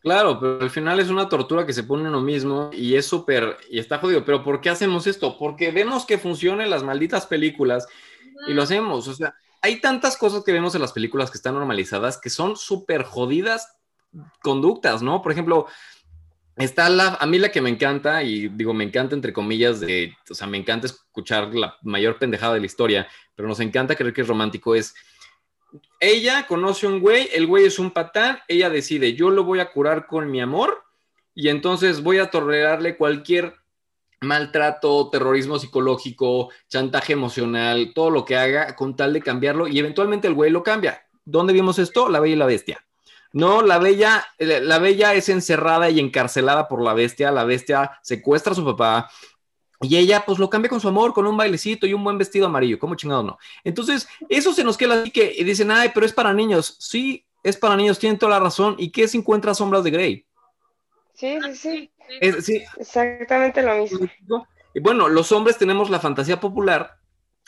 Speaker 1: Claro, pero al final es una tortura que se pone uno mismo y es súper, y está jodido. Pero ¿por qué hacemos esto? Porque vemos que funcionan las malditas películas y lo hacemos. O sea, hay tantas cosas que vemos en las películas que están normalizadas que son súper jodidas conductas, ¿no? Por ejemplo, está la, a mí la que me encanta, y digo, me encanta entre comillas de, o sea, me encanta escuchar la mayor pendejada de la historia, pero nos encanta creer que es romántico, es, ella conoce un güey, el güey es un patán, ella decide, yo lo voy a curar con mi amor, y entonces voy a tolerarle cualquier maltrato, terrorismo psicológico, chantaje emocional, todo lo que haga con tal de cambiarlo y eventualmente el güey lo cambia. ¿Dónde vimos esto? La Bella y la Bestia. No, la Bella, la Bella es encerrada y encarcelada por la Bestia, la Bestia secuestra a su papá y ella pues lo cambia con su amor, con un bailecito y un buen vestido amarillo, ¿cómo chingado no? Entonces, eso se nos queda así que dicen, ay, pero es para niños. Sí, es para niños, tienen toda la razón. ¿Y qué se encuentra sombras de Grey?
Speaker 3: Sí, sí, sí.
Speaker 1: sí.
Speaker 3: Exactamente lo mismo.
Speaker 1: Y bueno, los hombres tenemos la fantasía popular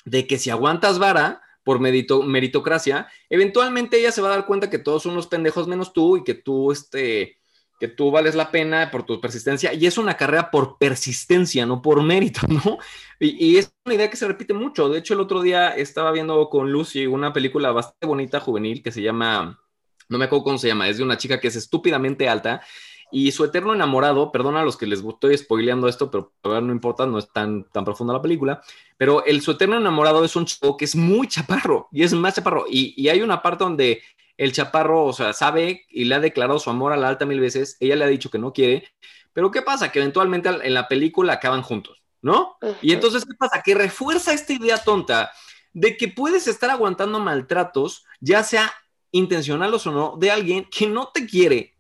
Speaker 1: de que si aguantas vara por meritocracia, eventualmente ella se va a dar cuenta que todos son unos pendejos menos tú y que tú, este, que tú vales la pena por tu persistencia. Y es una carrera por persistencia, no por mérito, ¿no? Y, es una idea que se repite mucho. De hecho, el otro día estaba viendo con Lucy una película bastante bonita, juvenil, que se llama, no me acuerdo cómo se llama, es de una chica que es estúpidamente alta y su eterno enamorado, perdona a los que les estoy spoileando esto, pero no importa, no es tan, tan profunda la película, pero el su eterno enamorado es un chico que es muy chaparro y es más chaparro. Y, y hay una parte donde el chaparro, o sea, sabe y le ha declarado su amor a la alta mil veces, ella le ha dicho que no quiere, pero ¿qué pasa? Que eventualmente en la película acaban juntos, ¿no? Y entonces, ¿qué pasa? Que refuerza esta idea tonta de que puedes estar aguantando maltratos, ya sea intencionales o no, de alguien que no te quiere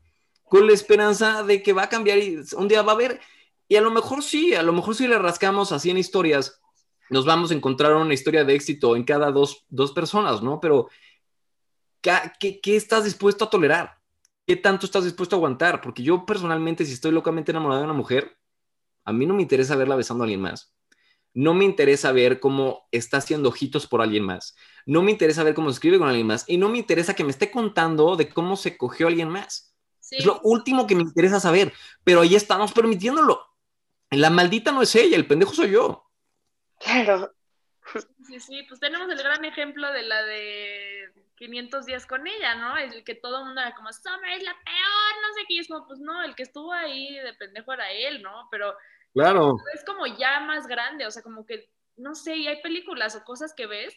Speaker 1: con la esperanza de que va a cambiar y un día va a haber, y a lo mejor sí, a lo mejor si le rascamos así en historias, nos vamos a encontrar una historia de éxito en cada dos, personas, ¿no? Pero, ¿qué, ¿qué, estás dispuesto a tolerar? ¿Qué tanto estás dispuesto a aguantar? Porque yo personalmente, si estoy locamente enamorado de una mujer, a mí no me interesa verla besando a alguien más. No me interesa ver cómo está haciendo ojitos por alguien más. No me interesa ver cómo escribe con alguien más. Y no me interesa que me esté contando de cómo se cogió a alguien más. Es lo último que me interesa saber, pero ahí estamos permitiéndolo. La maldita no es ella, el pendejo soy yo.
Speaker 3: Claro.
Speaker 4: Sí, sí, pues tenemos el gran ejemplo de la de 500 días con ella, ¿no? El que todo el mundo era como, Summer es la peor, no sé qué, y es como, pues no, el que estuvo ahí de pendejo era él, ¿no? Pero
Speaker 1: claro.
Speaker 4: es como ya más grande, o sea, como que, no sé, y hay películas o cosas que ves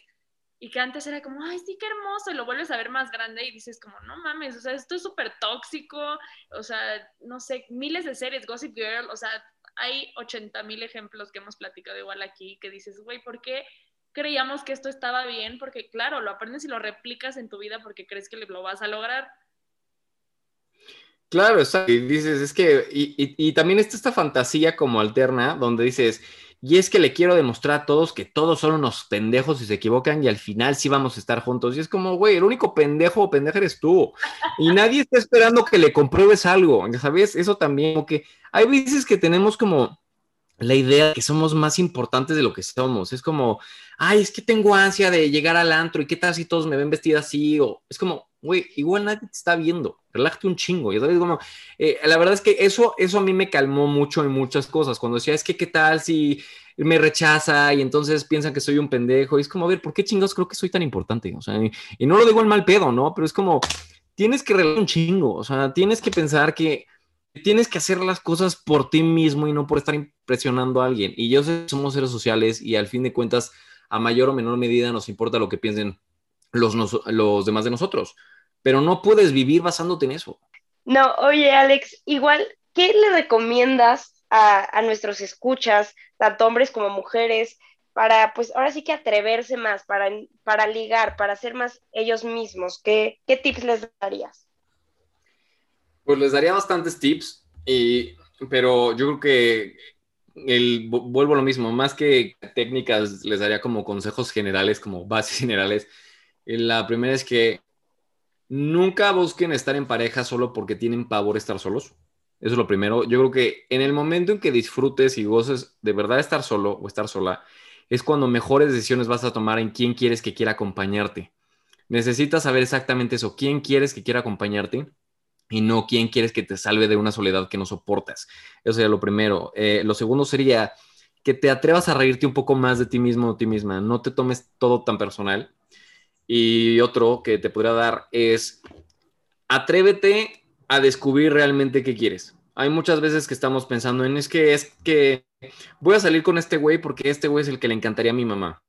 Speaker 4: y que antes era como, ay, sí, qué hermoso, y lo vuelves a ver más grande y dices como, no mames, o sea, esto es súper tóxico, o sea, no sé, miles de series, Gossip Girl, o sea, hay 80 mil ejemplos que hemos platicado igual aquí que dices, güey, ¿por qué creíamos que esto estaba bien? Porque claro, lo aprendes y lo replicas en tu vida porque crees que lo vas a lograr.
Speaker 1: Claro, exacto. Y dices, es que, y, y también está esta fantasía como alterna, donde dices, y es que le quiero demostrar a todos que todos son unos pendejos y se equivocan y al final sí vamos a estar juntos. Y es como, güey, el único pendejo o pendeja eres tú. Y nadie está esperando que le compruebes algo. ¿Sabes? Eso también, que hay veces que tenemos como la idea de que somos más importantes de lo que somos. Es como, ay, es que tengo ansia de llegar al antro y qué tal si todos me ven vestida así. O es como, güey, igual nadie te está viendo. Relájate un chingo. Y como, eh, la verdad es que eso, eso a mí me calmó mucho en muchas cosas. Cuando decía, es que qué tal si me rechaza y entonces piensan que soy un pendejo. Y es como, a ver, ¿por qué chingados creo que soy tan importante? O sea, y, no lo digo en mal pedo, ¿no? Pero es como, tienes que relajar un chingo. O sea, tienes que pensar que tienes que hacer las cosas por ti mismo y no por estar impresionando a alguien. Y yo sé que somos seres sociales y al fin de cuentas, a mayor o menor medida nos importa lo que piensen los, los demás de nosotros. Pero no puedes vivir basándote en eso.
Speaker 3: No, oye Alex, igual, ¿qué le recomiendas a, a nuestros escuchas, tanto hombres como mujeres, para, pues ahora sí que atreverse más, para, para ligar, para ser más ellos mismos? ¿Qué, qué tips les darías?
Speaker 1: Pues les daría bastantes tips, y, pero yo creo que el, vuelvo a lo mismo, más que técnicas, les daría como consejos generales, como bases *laughs* generales. La primera es que nunca busquen estar en pareja solo porque tienen pavor estar solos. Eso es lo primero. Yo creo que en el momento en que disfrutes y goces de verdad estar solo o estar sola, es cuando mejores decisiones vas a tomar en quién quieres que quiera acompañarte. Necesitas saber exactamente eso, quién quieres que quiera acompañarte y no quién quieres que te salve de una soledad que no soportas. Eso sería lo primero. Eh, lo segundo sería que te atrevas a reírte un poco más de ti mismo o ti misma. No te tomes todo tan personal. Y otro que te podría dar es atrévete a descubrir realmente qué quieres. Hay muchas veces que estamos pensando en es que es que voy a salir con este güey porque este güey es el que le encantaría a mi mamá.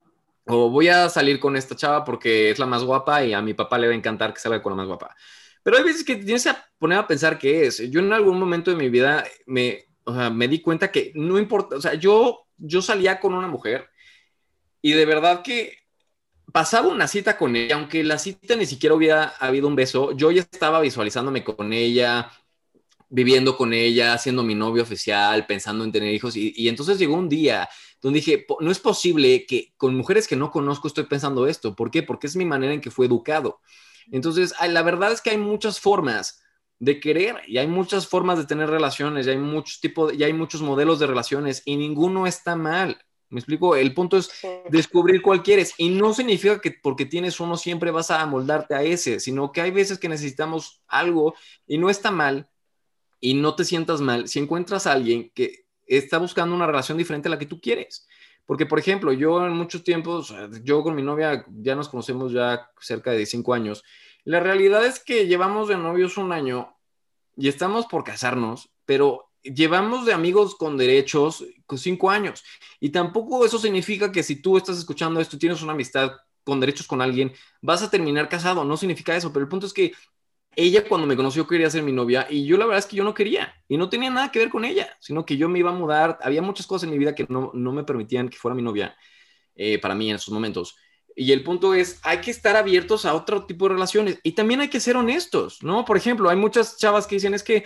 Speaker 1: O voy a salir con esta chava porque es la más guapa y a mi papá le va a encantar que salga con la más guapa. Pero hay veces que tienes que poner a pensar qué es. Yo en algún momento de mi vida me, me di cuenta que no importa, o sea, yo, yo salía con una mujer y de verdad que pasaba una cita con ella, aunque la cita ni siquiera hubiera habido un beso, yo ya estaba visualizándome con ella, viviendo con ella, siendo mi novio oficial, pensando en tener hijos. Y, entonces llegó un día donde dije, no es posible que con mujeres que no conozco estoy pensando esto. ¿Por qué? Porque es mi manera en que fue educado. Entonces, la verdad es que hay muchas formas de querer y hay muchas formas de tener relaciones y hay muchos tipos, y hay muchos modelos de relaciones y ninguno está mal. ¿Me explico? El punto es descubrir cuál quieres y no significa que porque tienes uno siempre vas a amoldarte a ese, sino que hay veces que necesitamos algo y no está mal y no te sientas mal si encuentras a alguien que está buscando una relación diferente a la que tú quieres. Porque, por ejemplo, yo en muchos tiempos, yo con mi novia ya nos conocemos ya cerca de cinco años. La realidad es que llevamos de novios un año y estamos por casarnos, pero llevamos de amigos con derechos cinco años. Y tampoco eso significa que si tú estás escuchando esto tienes una amistad con derechos con alguien, vas a terminar casado. No significa eso, pero el punto es que ella cuando me conoció quería ser mi novia y yo la verdad es que yo no quería y no tenía nada que ver con ella, sino que yo me iba a mudar, había muchas cosas en mi vida que no, no me permitían que fuera mi novia eh, para mí en esos momentos. Y el punto es, hay que estar abiertos a otro tipo de relaciones y también hay que ser honestos, ¿no? Por ejemplo, hay muchas chavas que dicen, es que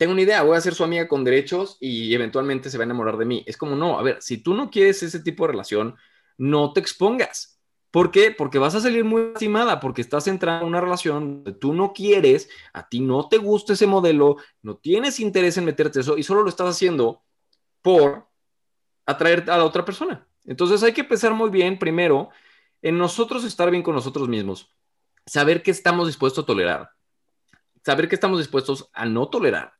Speaker 1: tengo una idea, voy a ser su amiga con derechos y eventualmente se va a enamorar de mí. Es como, no, a ver, si tú no quieres ese tipo de relación, no te expongas ¿Por qué? Porque vas a salir muy lastimada, porque estás entrando en una relación donde tú no quieres, a ti no te gusta ese modelo, no tienes interés en meterte eso y solo lo estás haciendo por atraer a la otra persona. Entonces hay que pensar muy bien primero en nosotros estar bien con nosotros mismos, saber qué estamos dispuestos a tolerar, saber qué estamos dispuestos a no tolerar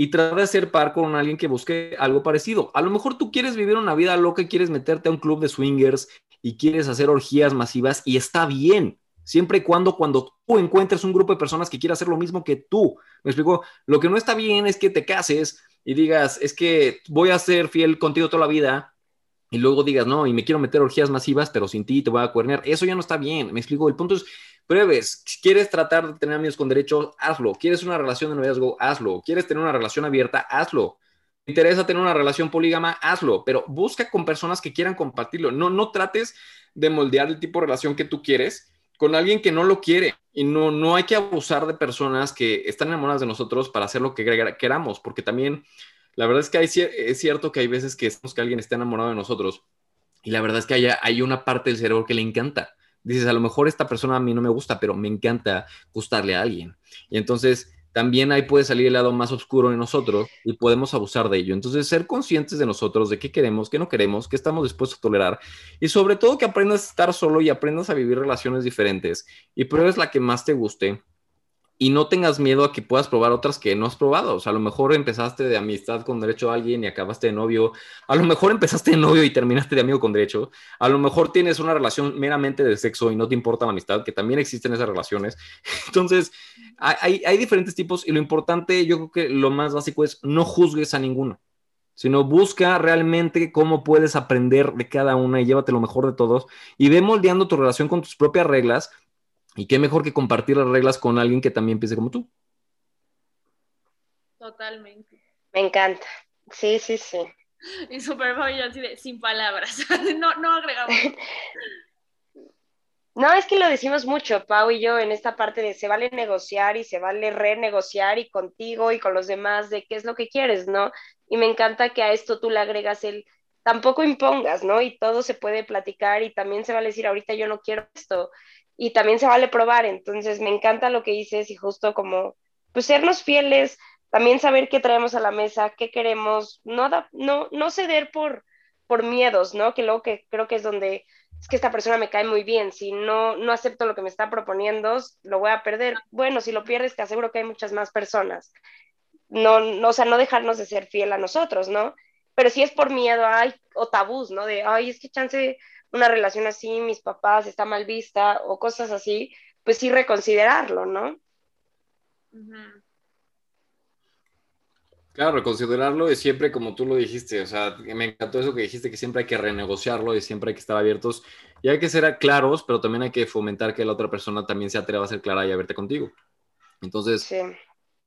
Speaker 1: y tratar de ser par con alguien que busque algo parecido. A lo mejor tú quieres vivir una vida loca, quieres meterte a un club de swingers y quieres hacer orgías masivas y está bien, siempre y cuando cuando tú encuentres un grupo de personas que quiera hacer lo mismo que tú. Me explico, lo que no está bien es que te cases y digas, es que voy a ser fiel contigo toda la vida y luego digas, no, y me quiero meter orgías masivas, pero sin ti te voy a cuernear. Eso ya no está bien. Me explico, el punto es, pruebes. ¿Quieres tratar de tener amigos con derechos? Hazlo. ¿Quieres una relación de noviazgo? Hazlo. ¿Quieres tener una relación abierta? Hazlo. interesa tener una relación polígama, hazlo, pero busca con personas que quieran compartirlo. No, no trates de moldear el tipo de relación que tú quieres con alguien que no lo quiere. Y no, no hay que abusar de personas que están enamoradas de nosotros para hacer lo que queramos, porque también la verdad es que es cierto que hay veces que, que alguien está enamorado de nosotros y la verdad es que hay una parte del cerebro que le encanta. Dices, a lo mejor esta persona a mí no me gusta, pero me encanta gustarle a alguien. Y entonces también ahí puede salir el lado más oscuro de nosotros y podemos abusar de ello. Entonces, ser conscientes de nosotros, de qué queremos, qué no queremos, qué estamos dispuestos a tolerar y sobre todo que aprendas a estar solo y aprendas a vivir relaciones diferentes y pruebes la que más te guste y no tengas miedo a que puedas probar otras que no has probado. O sea, a lo mejor empezaste de amistad con derecho a alguien y acabaste de novio. A lo mejor *laughs* empezaste de novio y terminaste de amigo con derecho. A lo mejor tienes una relación meramente de sexo y no te importa la amistad, que también existen esas relaciones. *laughs* Entonces, hay, hay diferentes tipos y lo importante, yo creo que lo más básico es no juzgues a ninguno sino busca realmente cómo puedes aprender de cada una y llévate lo mejor de todos y ve moldeando tu relación con tus propias reglas y qué mejor que compartir las reglas con alguien que también piense como tú.
Speaker 4: Totalmente.
Speaker 3: Me encanta. Sí, sí, sí.
Speaker 4: Y súper yo así de sin palabras. *laughs* no, no agregamos. *laughs*
Speaker 3: No, es que lo decimos mucho, Pau y yo, en esta parte de se vale negociar y se vale renegociar y contigo y con los demás de qué es lo que quieres, ¿no? Y me encanta que a esto tú le agregas el tampoco impongas, ¿no? Y todo se puede platicar y también se vale decir ahorita yo no quiero esto y también se vale probar. Entonces, me encanta lo que dices y justo como, pues, sernos fieles, también saber qué traemos a la mesa, qué queremos, no, no, no ceder por, por miedos, ¿no? Que luego que creo que es donde es que esta persona me cae muy bien, si no, no acepto lo que me está proponiendo, lo voy a perder. Bueno, si lo pierdes, te aseguro que hay muchas más personas. No, no, o sea, no dejarnos de ser fiel a nosotros, ¿no? Pero si es por miedo, ay, o tabús, ¿no? De, ay, es que chance una relación así, mis papás, está mal vista o cosas así, pues sí reconsiderarlo, ¿no?
Speaker 1: Claro, reconsiderarlo y siempre como tú lo dijiste, o sea, me encantó eso que dijiste, que siempre hay que renegociarlo y siempre hay que estar abiertos y hay que ser claros, pero también hay que fomentar que la otra persona también se atreva a ser clara y a verte contigo. Entonces,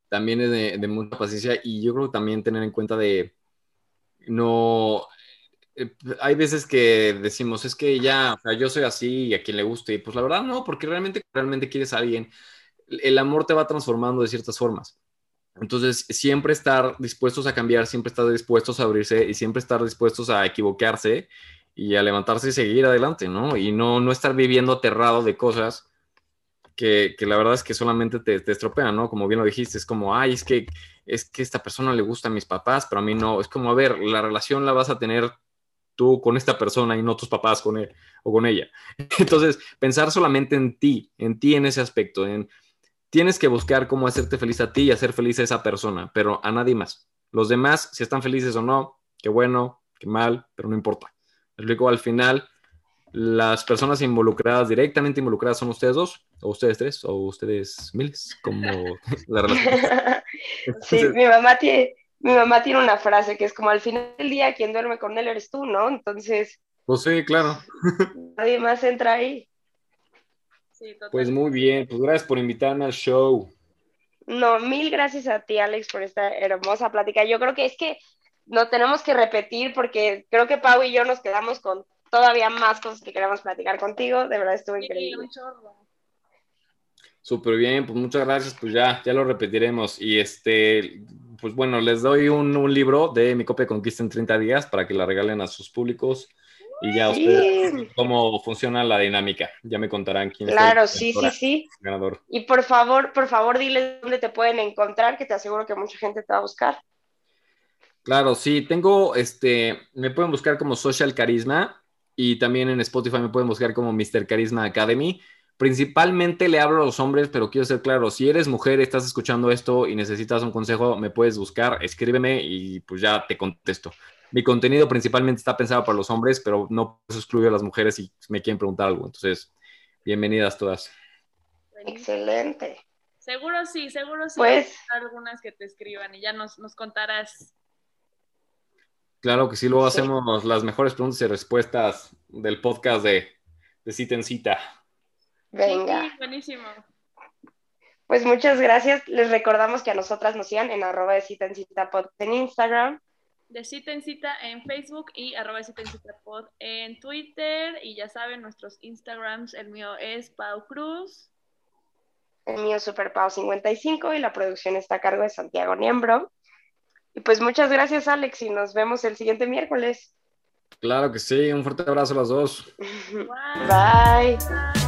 Speaker 1: también es de, de, mucha paciencia y yo creo que también tener en cuenta de no, eh, hay veces que decimos, es que ya, o yo soy así y a quien le guste, y pues la verdad no, porque realmente, realmente quieres a alguien, el amor te va transformando de ciertas formas. Entonces, siempre estar dispuestos a cambiar, siempre estar dispuestos a abrirse y siempre estar dispuestos a equivocarse y a levantarse y seguir adelante, ¿no? Y no, no estar viviendo aterrado de cosas que, que la verdad es que solamente te, te, estropean, ¿no? Como bien lo dijiste, es como, ay, es que, es que esta persona le gusta a mis papás, pero a mí no. Es como, a ver, la relación la vas a tener tú con esta persona y no tus papás con él o con ella. *laughs* Entonces, pensar solamente en ti, en ti en ese aspecto, en tienes que buscar cómo hacerte feliz a ti y hacer feliz a esa persona, pero a nadie más. Los demás, si están felices o no, qué bueno, qué mal, pero no importa. Luego, al final, las personas involucradas, directamente involucradas, son ustedes dos, o ustedes tres, o ustedes miles, como *laughs* la relación.
Speaker 3: sí, mi mamá tiene, mi mamá tiene una frase que es como al final del día quien duerme con él eres tú, ¿no? Entonces.
Speaker 1: Pues sí, claro. *laughs*
Speaker 3: Nadie más entra ahí.
Speaker 1: pues muy bien, pues gracias por invitarme al show.
Speaker 3: No, mil gracias a ti, Alex, por esta hermosa plática. Yo creo que es que no tenemos que repetir porque creo que Pau y yo nos quedamos con todavía más cosas que queremos platicar contigo. De verdad estuvo increíble.
Speaker 1: Súper bien, pues muchas gracias, pues ya, ya lo repetiremos. Y este, pues bueno, les doy un, libro de mi copia de Conquista en 30 días para que la regalen a sus públicos y ya ustedes cómo funciona la dinámica. Ya me contarán quién
Speaker 3: es el sí, sí, sí. ganador. Y por favor, por favor, diles dónde te pueden encontrar, que te aseguro que mucha gente te va a buscar.
Speaker 1: Claro, sí, tengo, este, me pueden buscar como Social Carisma y también en Spotify me pueden buscar como Mr. Carisma Academy. Principalmente le hablo a los hombres, pero quiero ser claro, si eres mujer, estás escuchando esto y necesitas un consejo, me puedes buscar, escríbeme y pues ya te contesto. Mi contenido principalmente está pensado para los hombres, pero no excluyo a las mujeres si me quieren preguntar algo. Entonces, bienvenidas todas.
Speaker 3: Excelente.
Speaker 4: Seguro sí, seguro sí.
Speaker 3: Pues,
Speaker 4: algunas que te escriban y ya nos, nos contarás.
Speaker 1: Claro que sí, luego hacemos las mejores preguntas y respuestas del podcast de, de Cita en Cita.
Speaker 3: Venga.
Speaker 4: buenísimo.
Speaker 3: Pues muchas gracias. Les recordamos que a nosotras nos sigan en arroba de cita en cita en Instagram.
Speaker 4: de cita en cita en Facebook y arroba cita en cita pod en Twitter. Y ya saben, nuestros Instagrams, el mío es Pau Cruz.
Speaker 3: El mío es Super Pau 55 y la producción está a cargo de Santiago Niembro. Y pues muchas gracias, Alex, y nos vemos el siguiente miércoles.
Speaker 1: Claro que sí, un fuerte abrazo a los dos. *laughs*
Speaker 3: Bye.
Speaker 4: Bye.